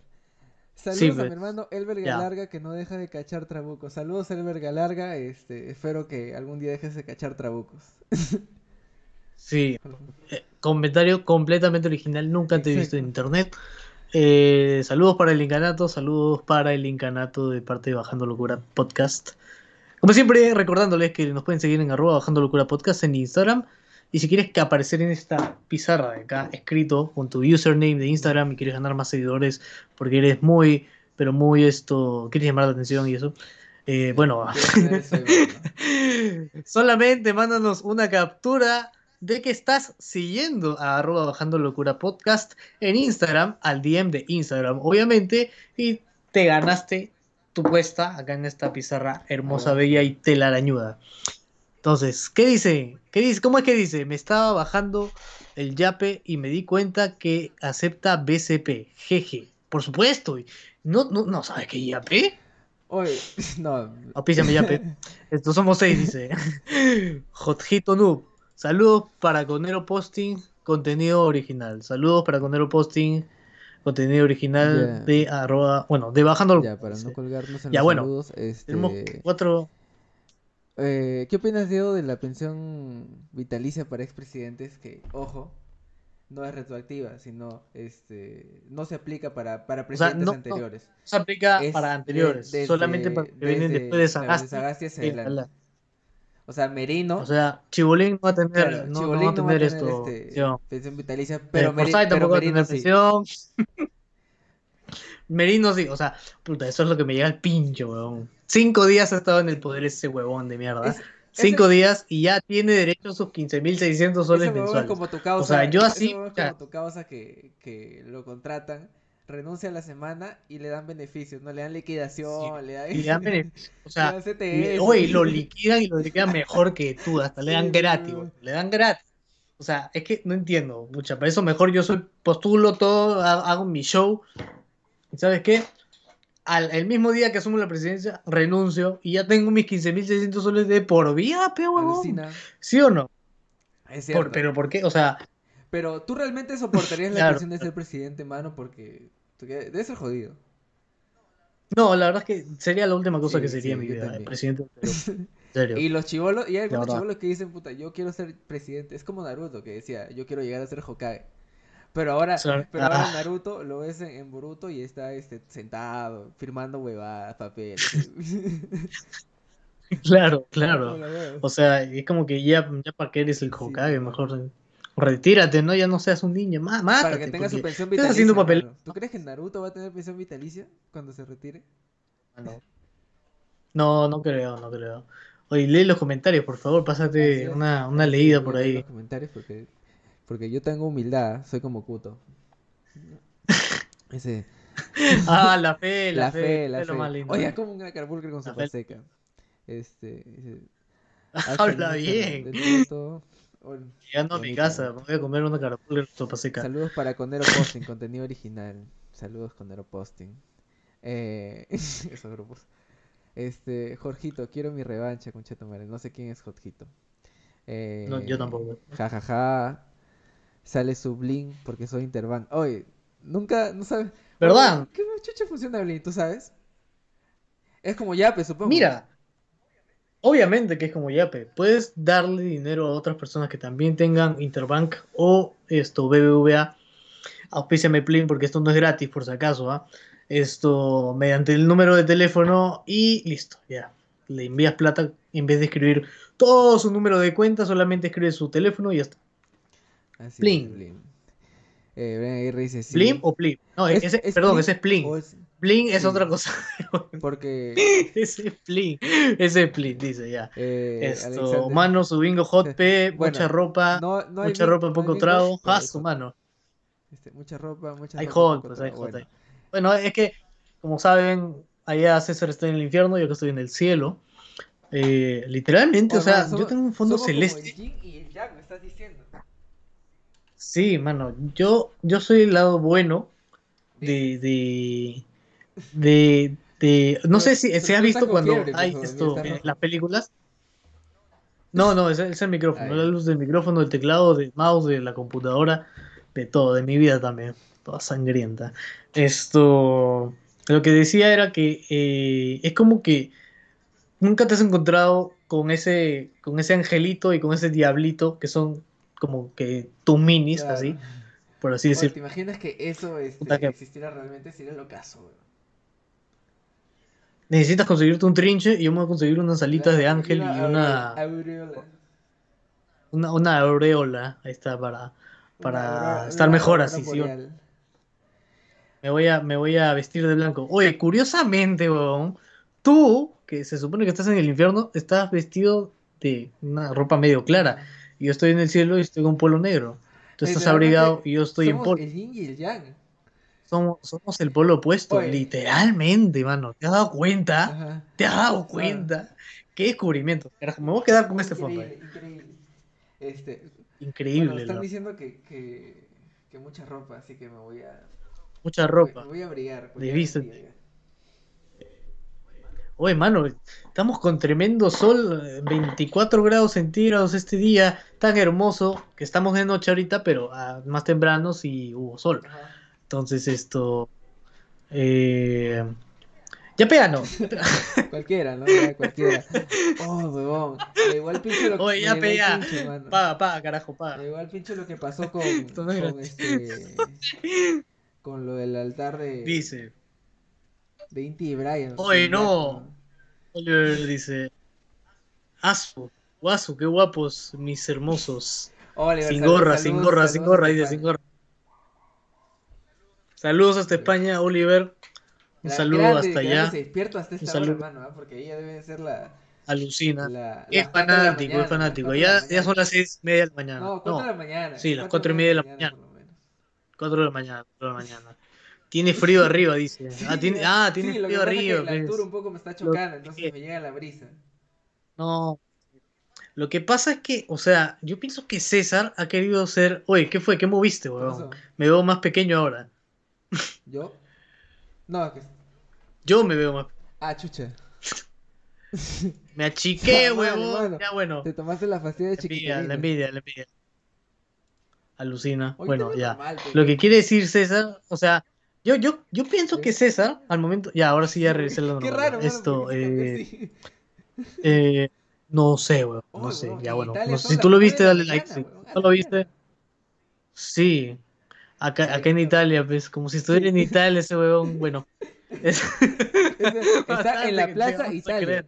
Saludos Sí, a mi hermano Elber. Galarga que no deja de cachar trabucos. Saludos Elber Galarga, este, espero que algún día dejes de cachar trabucos. Sí, eh, comentario completamente original, nunca te he visto en internet. Eh, saludos para el Incanato, saludos para el Incanato de parte de Bajando Locura Podcast. Como siempre, recordándoles que nos pueden seguir en arroba Bajando Locura Podcast en Instagram. Y si quieres que aparecer en esta pizarra de acá, escrito con tu username de Instagram y quieres ganar más seguidores porque eres muy, pero muy esto, quieres llamar la atención y eso. eh, bueno. Solamente mándanos una captura de que estás siguiendo a arroba bajando locura podcast en Instagram, al DM de Instagram, obviamente, y te ganaste tu puesta acá en esta pizarra hermosa, bella y telarañuda. Entonces, ¿qué dice? ¿Qué dice? ¿Cómo es que dice? Me estaba bajando el yape y me di cuenta que acepta BCP. Jeje. Por supuesto. ¿No, no, no sabes qué yape? Oye, no. Auspíciame yape. Estos somos seis, dice. Jotjito Noob. Saludos para Conero Posting, contenido original. Saludos para Conero Posting, contenido original de arroba, bueno, de bajando Ya, para no colgarnos en Ya, los bueno, saludos, este, Tenemos cuatro. Eh, ¿qué opinas, Diego, de la pensión vitalicia para expresidentes? Que, ojo, no es retroactiva, sino, este, no se aplica para, para sea, presidentes no- no. anteriores. Se aplica Es para anteriores, desde- solamente para que vienen después de Sagasti. Sagasti hacia adelante. O sea, Merino, O sea, Chibolín no va a tener, claro, no, no Chibolín va a tener esto. este, pensión. vitalicia, Pero pero, Meri- Forsyth pero tampoco va a Merino tener sí. pensión. Merino sí, o sea, puta, eso es lo que me llega al pincho, weón. Cinco días ha estado en el poder ese huevón de mierda. Es- Cinco días y ya tiene derecho a sus 15.600 soles Ese mensuales. como tu causa, O sea, yo ese así, huevón es ya. como tu causa que, que lo contratan, renuncia a la semana y le dan beneficios, no le dan liquidación, le dan, le dan beneficio. O sea, oye, lo liquidan y lo liquidan mejor que tú, hasta le dan Sí, gratis, weón. weón, le dan gratis. O sea, es que no entiendo, mucha, para eso mejor yo soy postulo todo, ha- hago mi show. ¿Y sabes qué? Al, el mismo día que asumo la presidencia, renuncio y ya tengo mis 15.600 soles de por vida, pe huevón. ¿Sí o no? Es Por- pero ¿por qué? O sea, Pero tú realmente soportarías la Claro. presión de ser presidente, mano, porque debe ser jodido. no, la verdad es que sería la última cosa Sí, que sería sí, mi vida, presidente. Y los chivolos, y hay algunos chivolos que dicen, puta, yo quiero ser presidente. Es como Naruto que decía, yo quiero llegar a ser Hokage. Pero ahora, pero ahora Ah. Naruto lo ves en, Boruto y está este, sentado, firmando huevadas, papeles. Claro, claro. O sea, es como que ya, ya para qué eres el Hokage, mejor retírate, ¿no? Ya no seas un niño, má- mátate. Para que tenga su pensión estás vitalicia. haciendo papel. ¿Tú crees que Naruto va a tener pensión vitalicia cuando se retire? No. No, no creo, no creo. Oye, lee los comentarios, por favor, pásate una, una leída por ahí. los comentarios porque, porque yo tengo humildad, soy como Kuto. Ese, Ah, la fe, la, la fe, la lo fe. más lindo. Oye, como un Carburger con sopa seca. Este, Habla bien. Llegando a mi casa, me voy a comer una carapulga sopa seca. Saludos para Conero Posting, contenido original. Saludos Conero Posting. Eh, esos grupos. Este, Jorgito, quiero mi revancha, madre. No sé quién es Jorgito. Eh, No, yo tampoco. Ja, ja, ja. Sale su Blin porque soy Interbank. Oye, nunca, no sabes. ¿Verdad? ¿Qué chucha funciona Blin? ¿Tú sabes? Es como Yape, supongo. Mira, obviamente que es como Yape. Puedes darle dinero a otras personas que también tengan Interbank o esto, BBVA. Auspíciame Plin porque esto no es gratis, por si acaso, ¿ah? Esto, mediante el número de teléfono y listo, ya. Le envías plata en vez de escribir todo su número de cuenta, solamente escribe su teléfono y ya está. Así es, Blin. Eh, Brian Aguirre dice sí. ¿Blim o Plin? No, Es- ese, es perdón, Plin ese es Plin. o es- Blin es sí. otra cosa. Porque ese es Plin. Ese es Plin, dice ya. eh, Esto, Alexander- mano, su bingo hot P, Bueno, mucha ropa, no, no hay mucha ropa, no poco trago. Ah, hay su mano. Este, mucha ropa, mucha Hay ropa, hot, pues hay trago. hot. Bueno. Bueno, es que, como saben, allá César está en el infierno, yo que estoy en el cielo. Eh, literalmente, o Oye, sea, mano, yo somos- tengo un fondo somos como celeste. el yin y el yang, me estás diciendo. Sí, mano, yo, yo soy el lado bueno de, de, de, de- no sé si se ha visto cuando fiebre, hay esto en rojo. las películas. No, no, es, es el micrófono, Ah, la luz del micrófono, del teclado, del mouse, de la computadora, de todo, de mi vida también, toda sangrienta. Esto, Lo que decía era que eh, es como que nunca te has encontrado con ese, con ese angelito y con ese diablito que son como que tus minis, Claro. así, por así decirlo. ¿te imaginas que eso este, que- existiera realmente? Sería lo caso, weón. Necesitas conseguirte un trinche y yo me voy a conseguir unas alitas de ángel y una, aureola. una, una aureola. Ahí está, para, para Una estar una mejor así. sí, me, voy a, me voy a vestir de blanco. Oye, curiosamente, weón, tú, que se supone que estás en el infierno, estás vestido de una ropa medio clara. Yo estoy en el cielo y estoy con polo negro. Tú estás abrigado y yo estoy en polo. el yin y el yang. Somos, somos el polo opuesto, Oye. literalmente, mano. ¿Te has dado cuenta? Ajá. ¿Te has dado cuenta? ¿Qué descubrimiento? Carajo, me voy a quedar con este fondo. Increíble, eh. increíble. Este, Increíble, bueno, están diciendo que, que, que mucha ropa, así que me voy a, Mucha ropa. me voy a abrigar De ya vista. es día ya. Oye, mano, estamos con tremendo sol, eh, 24 grados centígrados este día, tan hermoso, que estamos de noche ahorita, pero ah, más tempranos y hubo sol. Entonces esto... eh, Ya pega, ¿no? Cualquiera, ¿no? Ya, cualquiera. Oh, huevón. Me llegó al pinche lo que Oye, ya pega. pinche. Paga, paga, carajo, paga. llegó al pinche lo que pasó con, con este con lo del altar de, Dice, de Inti y Brian. Oye, no. Oliver dice, Asu, guasu, qué guapos, mis hermosos. Oliver, Sin salud- gorra, sin gorra, sin gorra, dice, sin gorra. Saludos hasta España, Oliver. Un saludo grande, hasta allá. despierto hasta esta saludo. hora, hermano, ¿ah? porque ya debe ser la, Alucina. la, Es fanático, mañana, es fanático. Ya, son las seis y media de la mañana. No, cuatro de la mañana. Sí, las cuatro cuatro y media de la mañana. cuatro de la mañana, cuatro de la mañana. Tiene frío arriba, dice. Sí, Ah, tiene, sí, ah, tiene lo que frío pasa es que arriba. la pues. altura un poco me está chocando, entonces me llega la brisa. No. Lo que pasa es que, o sea, yo pienso que César ha querido ser. Oye, ¿qué fue? ¿Qué moviste, ¿Qué weón? Me veo más pequeño ahora. ¿Yo? No, que... Yo me veo más. Ah, chucha. Me achiqué, mano, huevón. Ya bueno. Te tomaste la fastidia de chiquitarina. la envidia, la envidia. Alucina. Hoy Bueno, ya. Lo que quiere decir César, o sea, yo, yo, yo pienso que César, al momento. Ya, ahora sí ya regresé a lo Qué raro, Esto, eh, así. eh, no sé, weón. Oh, No sé, weón, ya en bueno. No sé si tú lo viste, la dale like. mañana, sí. weón, a ¿No la lo viste? Sí. Acá, acá en. Italia, pues, como si estuviera en Italia ese huevón, bueno. Es- Está en la Plaza Italia.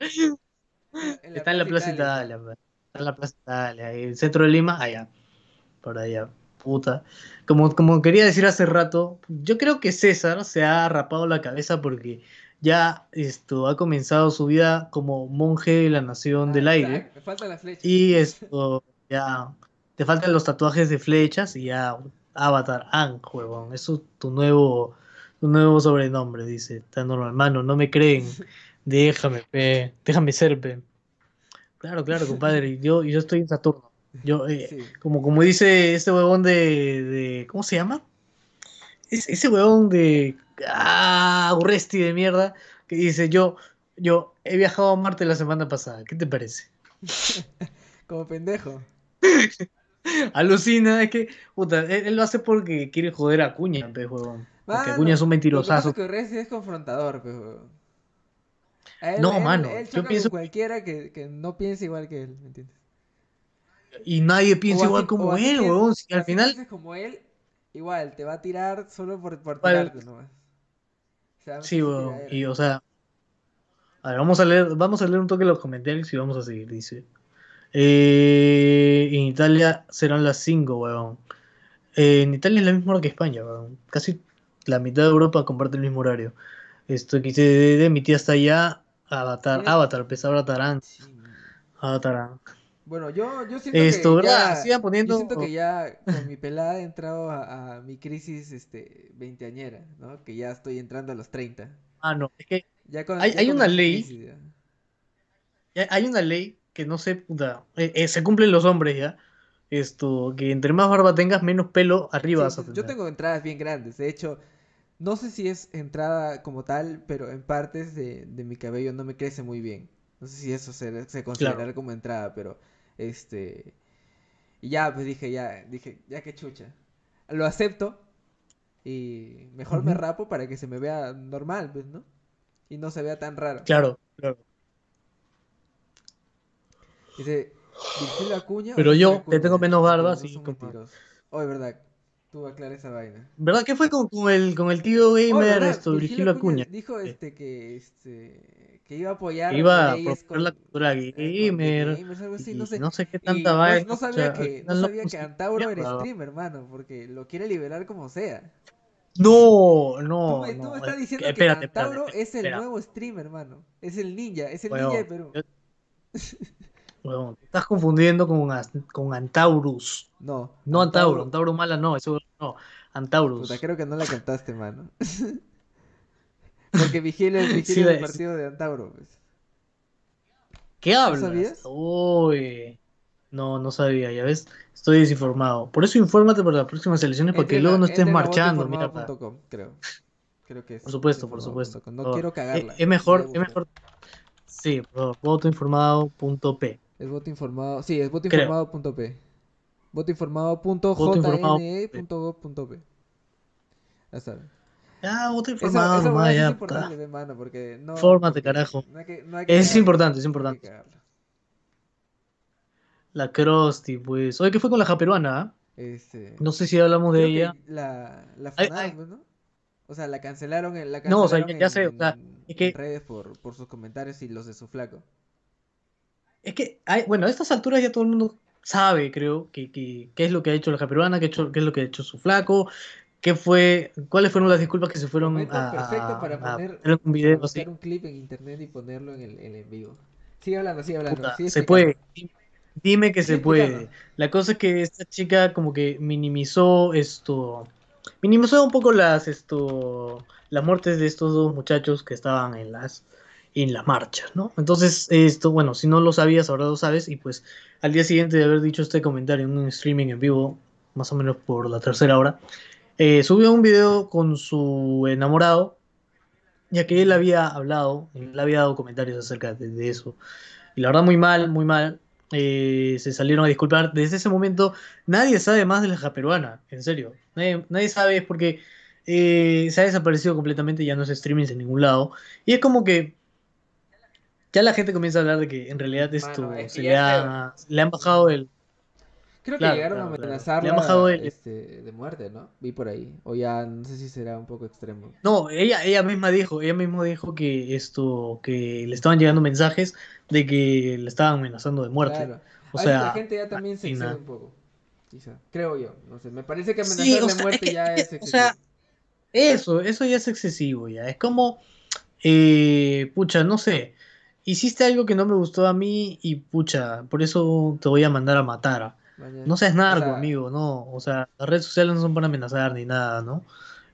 Está en la Plaza Italia, pues. Está en la Plaza Italia, el centro de Lima, allá. Por allá, puta. Como, como quería decir hace rato, yo creo que César se ha rapado la cabeza porque ya esto ha comenzado su vida como monje de la nación Ah, del aire. exacto, Me. Y esto, ya, te faltan los tatuajes de flechas y ya, Avatar Ang, huevón. Eso es tu nuevo, tu nuevo sobrenombre, dice. Está normal, mano, no me creen. Déjame, pe, déjame ser, pe. Claro, claro, compadre. Yo, yo estoy en Saturno. Yo, eh, Sí. como, como dice este huevón de, de ¿cómo se llama? Es- ese huevón de, ah, Urresti de mierda, que dice, yo, yo he viajado a Marte la semana pasada. ¿Qué te parece? Como pendejo. Alucina, es que, puta, él, él lo hace porque quiere joder a Acuña, pe, huevón. Porque Acuña es un Lo que pasa mentirosazo. es que Oresti es confrontador, él- No, él- mano, yo pienso- cualquiera que, que no piense igual que él, ¿me entiendes? Y nadie piensa O igual así- como o él, huevón. Si al final, como él, igual, te va a tirar solo por, por tirarte nomás. O sea, sí, tiradera. Y, o sea, a ver, vamos a leer, vamos a leer un toque los comentarios y vamos a seguir, dice. Eh, en Italia serán las 5, huevón. Eh, en Italia es la misma hora que España, huevón. Casi la mitad de Europa comparte el mismo horario. Esto XDD, mi tía está allá. Avatar. Avatar, pues Avatar, Sí. Avatar. Bueno, yo, yo siento Esto, que ¿verdad? ya, Sigan poniendo. yo siento que ya con mi pelada he entrado a, a mi crisis este, veinteañera, ¿no? Que ya estoy entrando a los 30. Ah, no, es que Ya con, Hay- ya hay con una ley. crisis, ya. hay una ley que no sé, puta, eh, eh, se cumplen los hombres ya. Esto, que entre más barba tengas, menos pelo arriba Sí, vas a yo tengo entradas bien grandes. De hecho, no sé si es entrada como tal, pero en partes de, de mi cabello no me crece muy bien. No sé si eso se, se considerará como entrada, pero este. Y ya, pues dije, ya, dije, ya que chucha. Lo acepto, Y mejor me rapo para que se me vea normal, pues, ¿no? Y no se vea tan raro. Claro, claro. Dice, Virgilio Acuña. Pero yo, que Acuña? tengo menos barba, sí, es verdad. Tú aclara esa vaina. ¿Verdad que fue con, con el, con el tío gamer, esto, Virgilio Acuña? Dijo este que este que iba a apoyar iba a la cultura eh, gamer. gamers, algo así, y no sé. no sé qué tanta no- vaina. no, o sabía que, no sabía que Antauro era streamer, hermano, porque lo quiere liberar como sea. No, no, tú me, tú no. me estás diciendo que- Antauro espérate, es el nuevo streamer, hermano. Es el ninja, es el ninja de Perú. yo- huevón, te estás confundiendo con, con Antaurus. No, No Antauro, Antauro mala no, eso no. Antaurus. Puta, creo que no la cantaste, mano. Porque Vigilio es Sí, la- partido de Antauro, pues. ¿Qué hablas? sabías? Uy. No, no sabía, ya ves, estoy desinformado. Por eso infórmate para las próximas elecciones, para que luego no estés marchando, votoinformado.com, mierda. creo. Creo que es Por supuesto, por supuesto. No quiero cagarla. Es mejor, es. Sí, votoinformado.p. Es voto informado. Sí, es votoinformado.p. Votoinformado. Votoinformado.jn.gov.p. Ya sabes. Ya, voto Eso, informado eso nomás, es ya. importante, puta. ve, mano, porque no. Fórmate, carajo. no hay que- no hay que Es importante, es importante. que. La Krusty, pues. Oye, ¿qué fue con la japeruana? ah? Este, No sé si hablamos de creo que ella. La, la Ay, funaron, ay. pues, ¿no? O sea, la cancelaron en, la No, o sea, cancelaron ya- ya sé, en- o sea, en- es que- en redes por, por sus comentarios y los de su flaco. Es que, hay, bueno, a estas alturas ya todo el mundo sabe, creo, que, que- qué es lo que ha hecho la japeruana, qué, qué es lo que ha hecho su flaco, qué fue, cuáles fueron las disculpas que se fueron a, perfecto para a- a poner, en un video buscar un clip en internet y ponerlo en el, en el vivo. Sigue hablando, sigue hablando. Puta, sigue se puede. Dime que se puede. explicando. La cosa es que esta chica como que minimizó esto, minimizó un poco las esto, las muertes de estos dos muchachos que estaban en las en las marchas, ¿no? Entonces esto, bueno, si no lo sabías ahora lo sabes y pues al día siguiente de haber dicho este comentario en un streaming en vivo, más o menos por la tercera hora, eh, subió un video con su enamorado, ya que él había hablado, él había dado comentarios acerca de, de eso. Y la verdad, muy mal, muy mal. Eh, se salieron a disculpar. Desde ese momento, nadie sabe más de la japeruana, en serio. Nadie, nadie sabe, es porque eh, se ha desaparecido completamente, ya no es streaming en ningún lado. Y es como que ya la gente comienza a hablar de que en realidad esto es que se le, ha, le han bajado el. Creo que llegaron claro, a amenazarla el- este, de muerte, ¿no? Vi por ahí. O ya no sé si será un poco extremo. No, ella, ella misma dijo, ella misma dijo que esto, que le estaban llegando mensajes de que le estaban amenazando de muerte. O sea, la gente ya también se excede un poco. Quizá. Creo yo. No sé. Me parece que amenazar Sí, de sea, muerte es que- ya es o excesivo. sea, Eso, eso ya es excesivo, ya. Es como, eh, pucha, no sé. Hiciste algo que no me gustó a mí y pucha, por eso te voy a mandar a matar. Mañana. No seas narco, O sea, amigo, no. O sea, las redes sociales no son para amenazar ni nada, ¿no?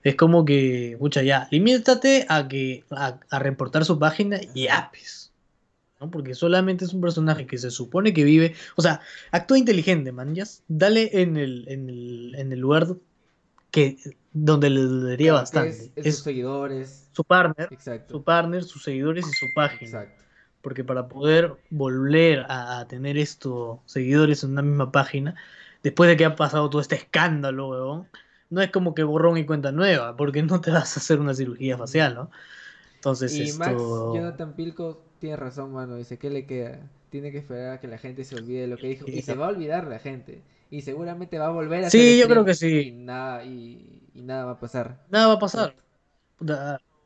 Es como que, pucha, ya, limítate a que a, a reportar su página y apes. ¿no? Porque solamente es un personaje que se supone que vive. O sea, actúa inteligente, man. Ya, dale en el, en el, en el lugar que, donde le dolería bastante. Es, es Es sus seguidores. su partner, Exacto. su partner, sus seguidores y su página. Exacto. Porque para poder volver a, a tener estos seguidores en una misma página, después de que ha pasado todo este escándalo, weón, no es como que borrón y cuenta nueva, porque no te vas a hacer una cirugía facial, ¿no? Entonces, Y esto... Max Jonathan Pilco tiene razón, mano. Dice, ¿qué le queda? Tiene que esperar a que la gente se olvide de lo que dijo. Y se va a olvidar la gente. Y seguramente va a volver a Sí, hacer yo creo que sí. Y nada, y, y nada va a pasar. Nada va a pasar.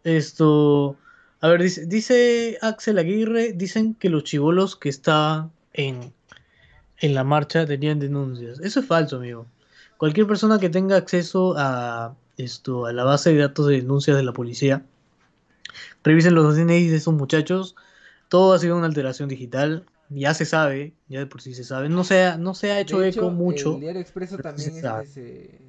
Esto... A ver, dice, dice Axel Aguirre, dicen que los chivolos que estaban en, en la marcha tenían denuncias. Eso es falso, amigo. Cualquier persona que tenga acceso a esto, a la base de datos de denuncias de la policía, revisen los DNI de esos muchachos. Todo ha sido una alteración digital. Ya se sabe, ya de por sí se sabe. No se ha, no se ha hecho, eco mucho. El Diario Expreso también se se,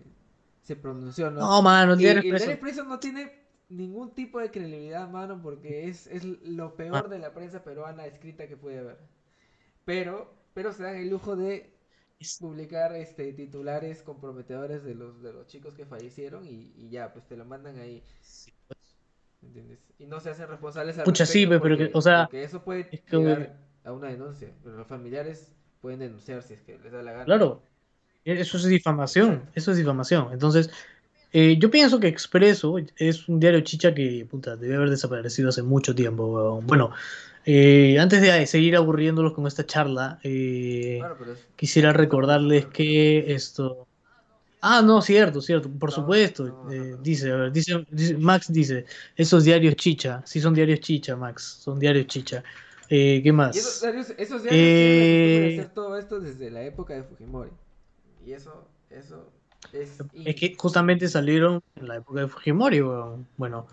se pronunció, ¿no? No, mano, el Diario el Expreso- Diario Expreso no tiene ningún tipo de credibilidad, mano, porque es, es lo peor Ah. de la prensa peruana escrita que puede haber. Pero, pero se dan el lujo de publicar este titulares comprometedores de los de los chicos que fallecieron y, y ya, pues te lo mandan ahí, ¿entiendes? Y no se hacen responsables al Pucha, sí, pero que- o sea, eso puede es que- llegar a una denuncia, pero los familiares pueden denunciar si es que les da la gana. Claro, eso es difamación, eso es difamación. Entonces, Eh, yo pienso que Expreso es un diario chicha que puta, debe haber desaparecido hace mucho tiempo. weón. Bueno, eh, antes de seguir aburriéndolos con esta charla, eh, es- quisiera recordarles que esto. Ah, no, cierto, cierto, por No, supuesto. no, no, no. dice, a ver, dice, dice- Max dice, esos diarios chicha, sí son diarios chicha, Max, son diarios chicha. Eh, ¿qué más? Y esos diarios, esos diarios Eh, hacer todo esto desde la época de Fujimori. Y eso, eso es... Es que justamente salieron en la época de Fujimori, weón. Bueno,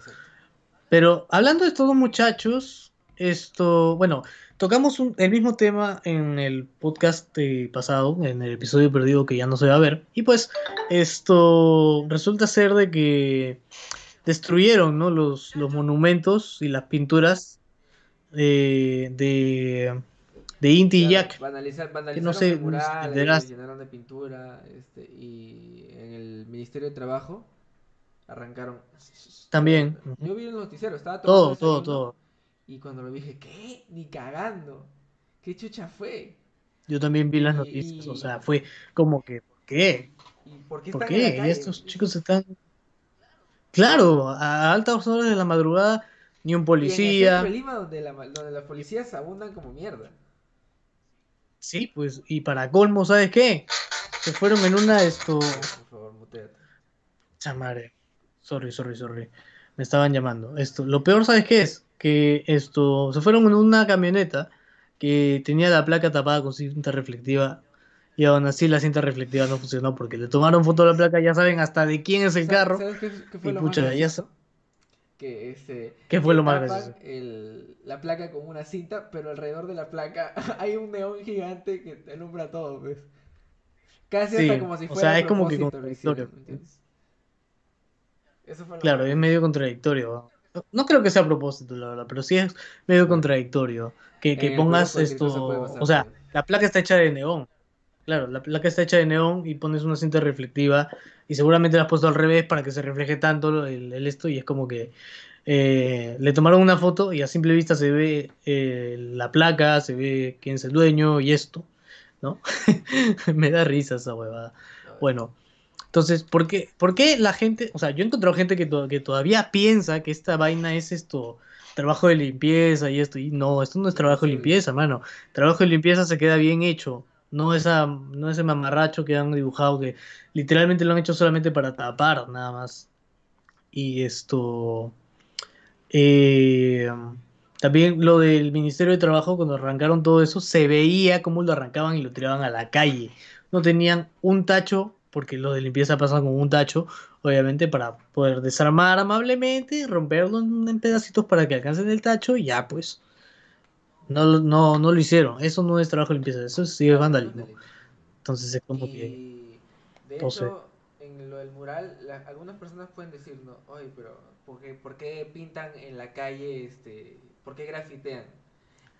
pero hablando de estos dos muchachos, esto, bueno, tocamos un- el mismo tema en el podcast eh, pasado, en el episodio perdido que ya no se va a ver, y pues esto resulta ser de que destruyeron, ¿no? los, los monumentos y las pinturas eh, de, de Inti y Jack. Banalizar, no banalizaron sé, mural, entenderás. lo llenaron de pintura, este, y en el Ministerio de Trabajo arrancaron. También. Yo vi el noticiero, estaba Todo, todo, todo. Y cuando lo vi dije, ¿qué? Ni cagando. ¿Qué chucha fue? Yo también vi las Y- noticias, o sea, fue como que, ¿por qué? ¿Y por qué. Estos chicos están... Claro, a altas horas de la madrugada, ni un Y en el policía. de la, donde las policías abundan como mierda. Sí, pues, y para colmo, ¿sabes qué? Se fueron en una esto... Por favor, muteate. Chamare. Sorry, sorry, sorry. Me estaban llamando. Esto, lo peor, ¿sabes qué es? Que esto, se fueron en una camioneta que tenía la placa tapada con cinta reflectiva y aún así la cinta reflectiva no funcionó porque le tomaron foto a la placa, ya saben hasta de quién es el ¿Sabes- carro. ¿Sabes qué, qué fue Y lo pucha, más ya Que este, ¿Qué fue lo más gracioso? el- la placa con una cinta, pero alrededor de la placa hay un neón gigante que alumbra todo, pues. Casi Sí, hasta como si o fuera sea, a es como que propósito lo hicieron, contradictorio. ¿me entiendes? Eso fue lo Claro, es medio contradictorio. No, no creo que sea a propósito, la verdad, pero sí es medio contradictorio. Que, que pongas esto. O sea, pues. la placa está hecha de neón. Claro, la placa está hecha de neón y pones una cinta reflectiva y seguramente la has puesto al revés para que se refleje tanto el, el esto y es como que eh, le tomaron una foto y a simple vista se ve eh, la placa, se ve quién es el dueño y esto, ¿no? Me da risa esa huevada. No, Bueno, entonces, ¿por qué, por qué la gente, o sea, yo he encontrado gente que, to- que todavía piensa que esta vaina es esto, trabajo de limpieza y esto, y no, esto no es trabajo de limpieza, mano. Trabajo de limpieza se queda bien hecho, no esa, no ese mamarracho que han dibujado que literalmente lo han hecho solamente para tapar, nada más. Y esto, eh, también lo del Ministerio de Trabajo, cuando arrancaron todo eso, se veía cómo lo arrancaban y lo tiraban a la calle no tenían un tacho, porque lo de limpieza pasa con un tacho, obviamente, para poder desarmar amablemente, romperlo en pedacitos para que alcancen el tacho y ya, pues. No, lo- no, no lo hicieron. Eso no es trabajo de limpieza, eso sí es vandalismo. Entonces es como que. Y de sé. hecho, en lo del mural, la- algunas personas pueden decir, no, oye, pero ¿por qué, por qué pintan en la calle, este, por qué grafitean?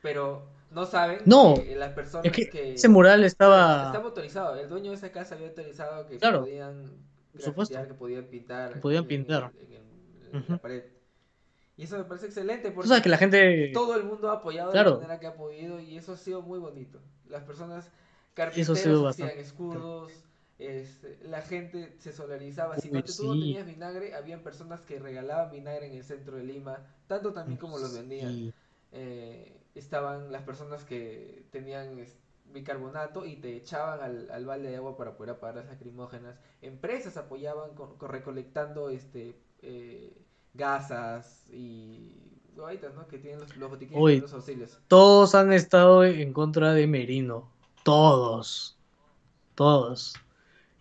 Pero no saben No, que las personas Es que que... ese mural Estaba estaba. autorizado, el dueño de esa casa había autorizado que Claro, podían grafitear, que podían pintar. Que podían en- pintar. en- en Ujú. la pared. Y eso me parece excelente porque sabes que la gente. todo el mundo ha apoyado de la manera que ha podido y eso ha sido muy bonito. Las personas carpinteros hacían escudos, este, la gente se solidarizaba. Si Uy, no, te- tú no sí. tenías vinagre, habían personas que regalaban vinagre en el centro de Lima, tanto también como los vendían. Sí. Eh, estaban las personas que tenían bicarbonato y te echaban al, al balde de agua para poder apagar las lacrimógenas. Empresas apoyaban con, con recolectando este eh, gasas y huevitas, ¿no? Que tienen los, los botiquines Uy. los auxilios. Todos han estado en contra de Merino. Todos. Todos.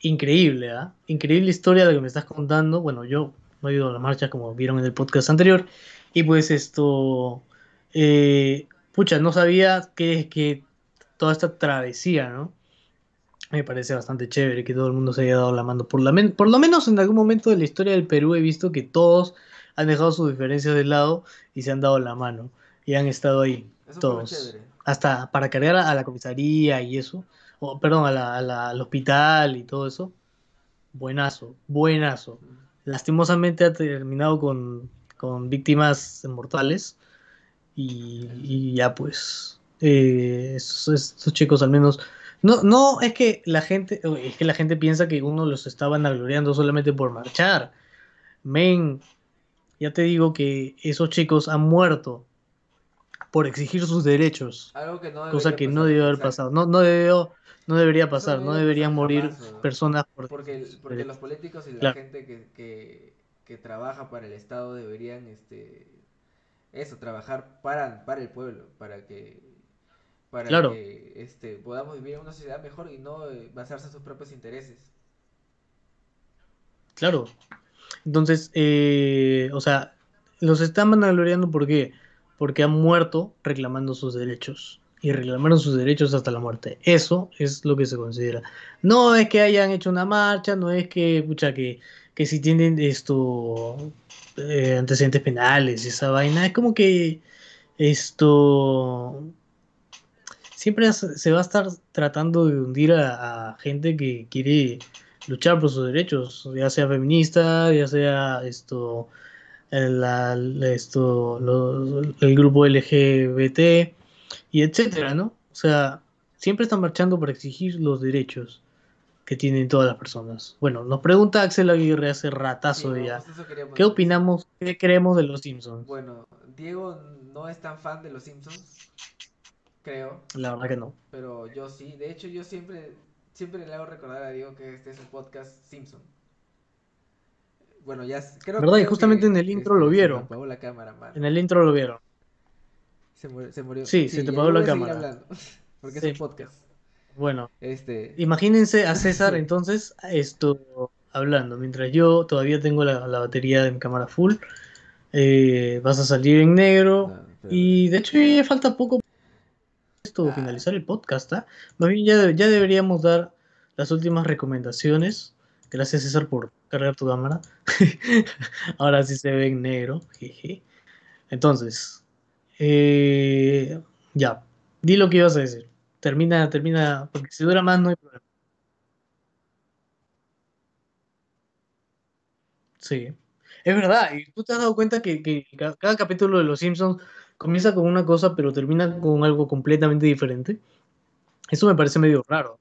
Increíble, ¿ah? Increíble historia de lo que me estás contando. Bueno, yo no he ido a las marchas como vieron en el podcast anterior. Y pues esto. eh, pucha, no sabía que, que toda esta travesía, ¿no? Me parece bastante chévere que todo el mundo se haya dado la mano. Por, la men- por lo menos en algún momento de la historia del Perú he visto que todos han dejado sus diferencias de lado y se han dado la mano. Y han estado ahí, Eso todos hasta para cargar a la comisaría y eso, o perdón, a la- a la- al hospital y todo eso. Buenazo, buenazo. Lastimosamente ha terminado con, con víctimas mortales y, y ya pues, eh, estos, estos chicos al menos No, no, es que la gente, es que la gente piensa que uno los está vanagloriando solamente por marchar. Men, ya te digo que esos chicos han muerto por exigir sus derechos, Algo que no cosa que no debió haber exacto. pasado. No, no debió, no debería pasar, no debería deberían morir jamás, personas por Porque, los políticos y la Claro. gente que, que, que trabaja para el Estado deberían, este, eso, trabajar para, para el pueblo, para que, para Claro. que, este, podamos vivir en una sociedad mejor y no eh, basarse en sus propios intereses. Claro. Entonces, eh, o sea, los están vanagloriando ¿por? Porque han muerto reclamando sus derechos. Y reclamaron sus derechos hasta la muerte. Eso es lo que se considera. No es que hayan hecho una marcha, no es que, pucha, que, que si tienen esto, eh, antecedentes penales y esa vaina. Es como que esto siempre se va a estar tratando de hundir a gente que quiere luchar por sus derechos, ya sea feminista, ya sea esto, el, la- esto, los- el grupo LGBT y etcétera, ¿no? O sea, siempre están marchando para exigir los derechos que tienen todas las personas. Bueno, nos pregunta Axel Aguirre hace ratazo Sí, ya. ¿Qué opinamos, qué creemos de los Simpsons? Bueno, Diego no es tan fan de los Simpsons, creo, La verdad que no. pero yo sí. De hecho, yo siempre, siempre le hago recordar a Diego que este es un podcast Simpson. Bueno, ya creo, ¿Verdad? Y justamente que, en el intro lo se vieron. apagó la cámara, mano. En el intro lo vieron. Se murió, se murió. Sí, se te apagó la cámara. hablando, porque Sí. es un podcast. Bueno, Este, imagínense a César entonces esto hablando, mientras yo todavía tengo la, la batería de mi cámara full. Eh, vas a salir en negro. no, pero- Y de hecho ya falta poco finalizar el podcast, ¿ah? Más bien ya, ya deberíamos dar las últimas recomendaciones. Gracias César por cargar tu cámara. Ahora sí se ve en negro. Entonces, eh, ya, di lo que ibas a decir. Termina, termina, porque si dura más no hay problema. Sí, es verdad. Y tú te has dado cuenta que, que ca- cada capítulo de Los Simpsons comienza con una cosa, pero termina con algo completamente diferente. Eso me parece medio raro.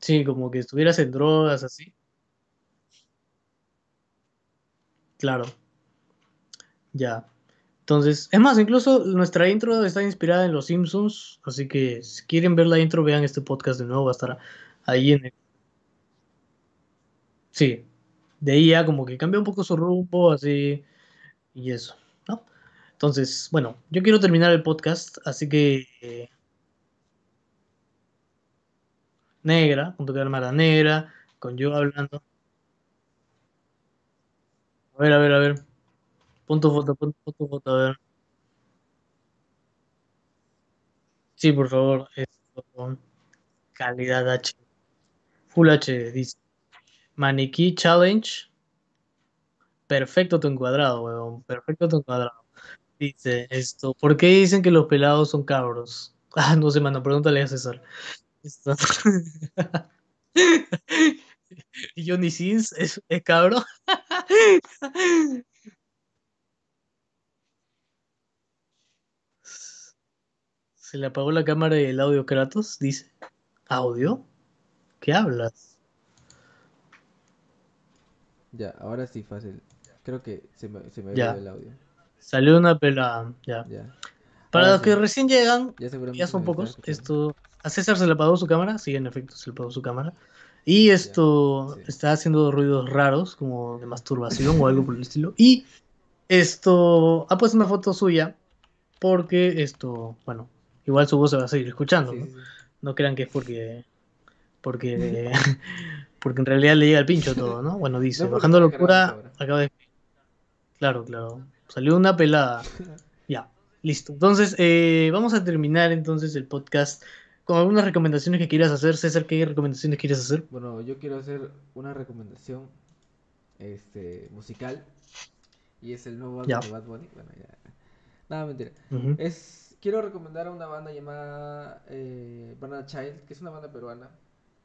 Sí, como que estuvieras en drogas, así. Claro, ya. Entonces, es más, incluso nuestra intro está inspirada en Los Simpsons, así que si quieren ver la intro, vean este podcast de nuevo, va a estar ahí en el... Sí, de ahí ya como que cambia un poco su rumbo, así, y eso, ¿no? Entonces, bueno, yo quiero terminar el podcast, así que... eh, negra, con cámara negra, con yo hablando. A ver, a ver, a ver. Pon tu foto, pon tu foto, a ver. Sí, por favor. Esto, calidad H. Full HD, dice. Maniquí Challenge. Perfecto tu encuadrado, weón. Perfecto tu encuadrado. Dice esto. ¿Por qué dicen que los pelados son cabros? Ah, no sé, mano. Pregúntale a César. Esto. ¿Y Johnny Sins es, es cabro? Se le apagó la cámara y el audio Kratos, dice. ¿Audio? ¿Qué hablas? Ya, ahora sí, fácil. Creo que se me, se me Ya. el audio. Salió una pelada, ya. Ya. Para Ahora los que recién llegan, Ya son pocos, esto... A César se le apagó su cámara, sí, en efecto, se le apagó su cámara. Y esto sí. está haciendo ruidos raros, como de masturbación o algo por el estilo. Y esto ha puesto una foto suya, porque esto, bueno, igual su voz se va a seguir escuchando, Sí, ¿no? sí. No crean que es porque. Porque. porque en realidad le llega el pincho todo, ¿no? Bueno, dice, No, bajando locura, acaba de. Claro, claro. Salió una pelada. Ya, listo. Entonces, eh, vamos a terminar entonces el podcast con algunas recomendaciones que quieras hacer. César, ¿qué recomendaciones quieres hacer? Bueno, yo quiero hacer una recomendación este musical y es el nuevo álbum de Bad Bunny. Bueno, ya. Nada, mentira. Ujú. Es quiero recomendar a una banda llamada eh, Banana Child, que es una banda peruana.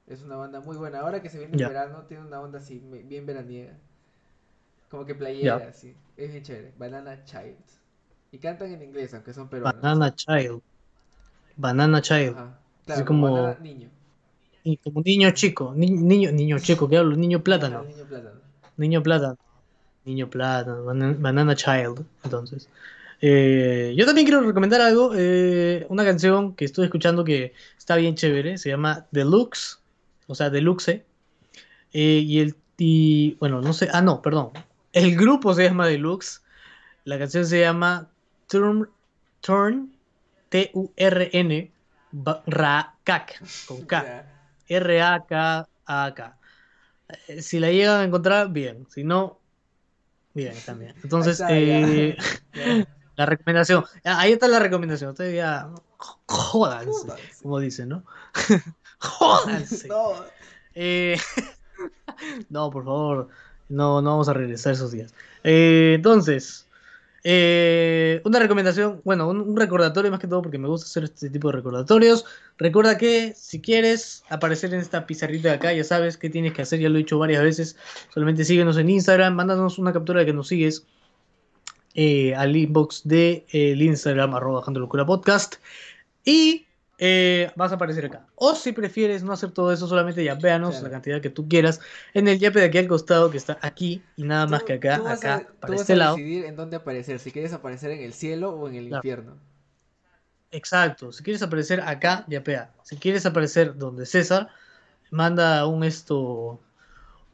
Es una banda muy buena. Ahora que se viene el Ya. verano, tiene una onda así, bien veraniega. Como que playera, Ya. así. Es bien chévere. Banana Child. Y cantan en inglés, aunque son peruanos. Banana Child. Banana Child. Ajá. Claro, como- como banana niño. Y como niño chico. Ni- niño, niño chico, ¿qué hablo? Niño plátano. Niño plátano. Niño plátano. Niño plátano. Banana, banana Child. Entonces. Eh, yo también quiero recomendar algo. eh, una canción que estoy escuchando que está bien chévere. Se llama Deluxe. O sea, Deluxe. eh, y el. Y, bueno, no sé. Ah, no, perdón. El grupo se llama Deluxe. La canción se llama Turn. Turn. T-U-R-N. Ra-Cac. Con K. R-A-K-A-K. Eh, Si la llegan a encontrar, bien. Si no, bien también. Entonces, eh. la recomendación. Ah, Ahí está la recomendación. Ustedes ya. Jódanse. Jódanse. Como dicen, ¿no? Jódanse. No. Eh, no, por favor. No, no vamos a regresar esos días. Eh, entonces, eh, una recomendación, bueno, un, un recordatorio más que todo porque me gusta hacer este tipo de recordatorios. Recuerda que si quieres aparecer en esta pizarrita de acá, ya sabes qué tienes que hacer, ya lo he dicho varias veces. Solamente síguenos en Instagram, mándanos una captura de que nos sigues eh, al inbox del Instagram, arroba bajando locura podcast. Y eh, vas a aparecer acá. O si prefieres no hacer todo eso, solamente ya véanos Claro. la cantidad que tú quieras en el yape de aquí al costado que está aquí y nada más que acá, acá, a- para este lado. decidir en dónde aparecer, si quieres aparecer en el cielo o en el Claro. infierno. Exacto. Si quieres aparecer acá, yapea. Si quieres aparecer donde César, manda un esto,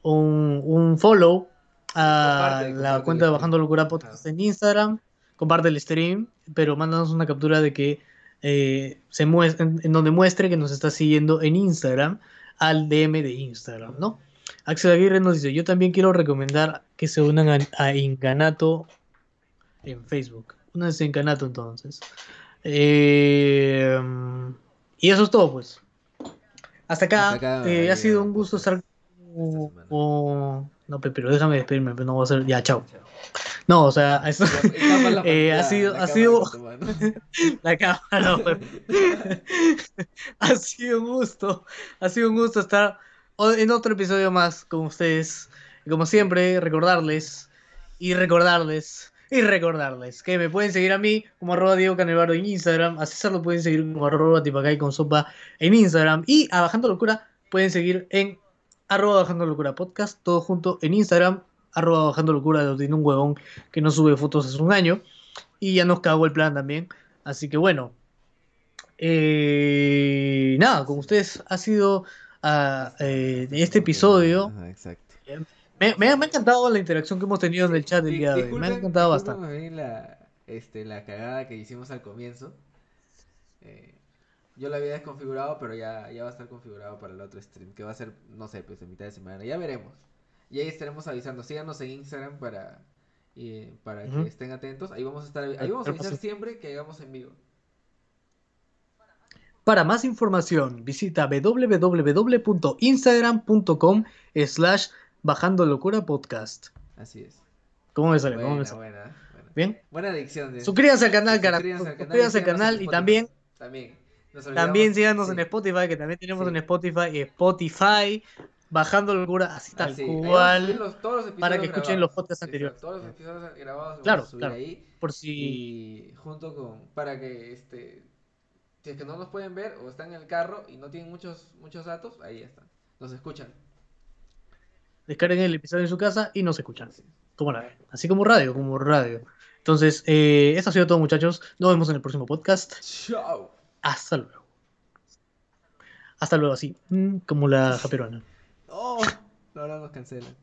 un, un follow a Comparte, la comparte cuenta de Bajando Locura. Podcast en Instagram, comparte el stream, pero mándanos una captura de que eh, se muestre, en, en donde muestre que nos está siguiendo en Instagram al DM de Instagram, ¿no? Axel Aguirre nos dice, yo también quiero recomendar que se unan a, a Inganato en Facebook. Únanse a Inganato entonces. Eh, y eso es todo, pues. Hasta acá, Hasta acá, eh, ha sido un gusto estar semana. como- No, pe- pero déjame despedirme, pero no voy a hacer... Ya, chao. No, o sea, eso... La Eh, ha sido- la ha sido-. La cámara, ha sido un gusto, ha sido un gusto estar en otro episodio más con ustedes. Y como siempre, recordarles y recordarles y recordarles que me pueden seguir a mí como arroba Diego Canevaro en Instagram, a César lo pueden seguir como arroba tipacay con sopa en Instagram y a Bajando Locura pueden seguir en arroba Bajando Locura podcast, todo junto en Instagram, arroba Bajando Locura, donde tiene un huevón que no sube fotos hace un año y ya nos cagó el plan también. Así que bueno, eh, nada, con ustedes ha sido eh, este episodio. Ajá, exacto. Me, me ha me ha encantado la interacción que hemos tenido en el chat del día de hoy. Me ha encantado bastante. la, este, la cagada que hicimos al comienzo. Eh, yo lo había desconfigurado, pero ya, ya va a estar configurado para el otro stream, que va a ser, no sé, pues en mitad de semana. Ya veremos. Y ahí estaremos avisando. Síganos en Instagram para, eh, para que estén atentos. Ahí vamos a estar, ahí vamos a avisar Perfecto. siempre que hagamos en vivo. Para más información, visita www.instagram.com slash bajando locura podcast. Así es. ¿Cómo me sale? ¿Cómo me Buena, sale? buena, buena. ¿Bien? Buena adicción. De... Suscríbanse al canal, carajo. Suscríbanse al canal, Suscríbanse al síganos canal en y Spotify. también También. También síganos sí. en Spotify, que también tenemos Sí. en Spotify, y Spotify, bajando locura, así tal cual, subir los- todos los episodios para que escuchen grabados. los podcasts Exacto, anteriores. Todos los episodios grabados Claro, subir claro. ahí. por si... Y junto con. Para que este. Si es que no nos pueden ver o están en el carro y no tienen muchos, muchos datos, ahí están. Nos escuchan. descarguen el episodio en su casa y nos escuchan. Como la ven. Así como radio, como radio. Entonces, eh, eso ha sido todo, muchachos. Nos vemos en el próximo podcast. ¡Chao! Hasta luego. Hasta luego, así. mm, Como la japeruana. ¡Oh! Ahora nos cancelan.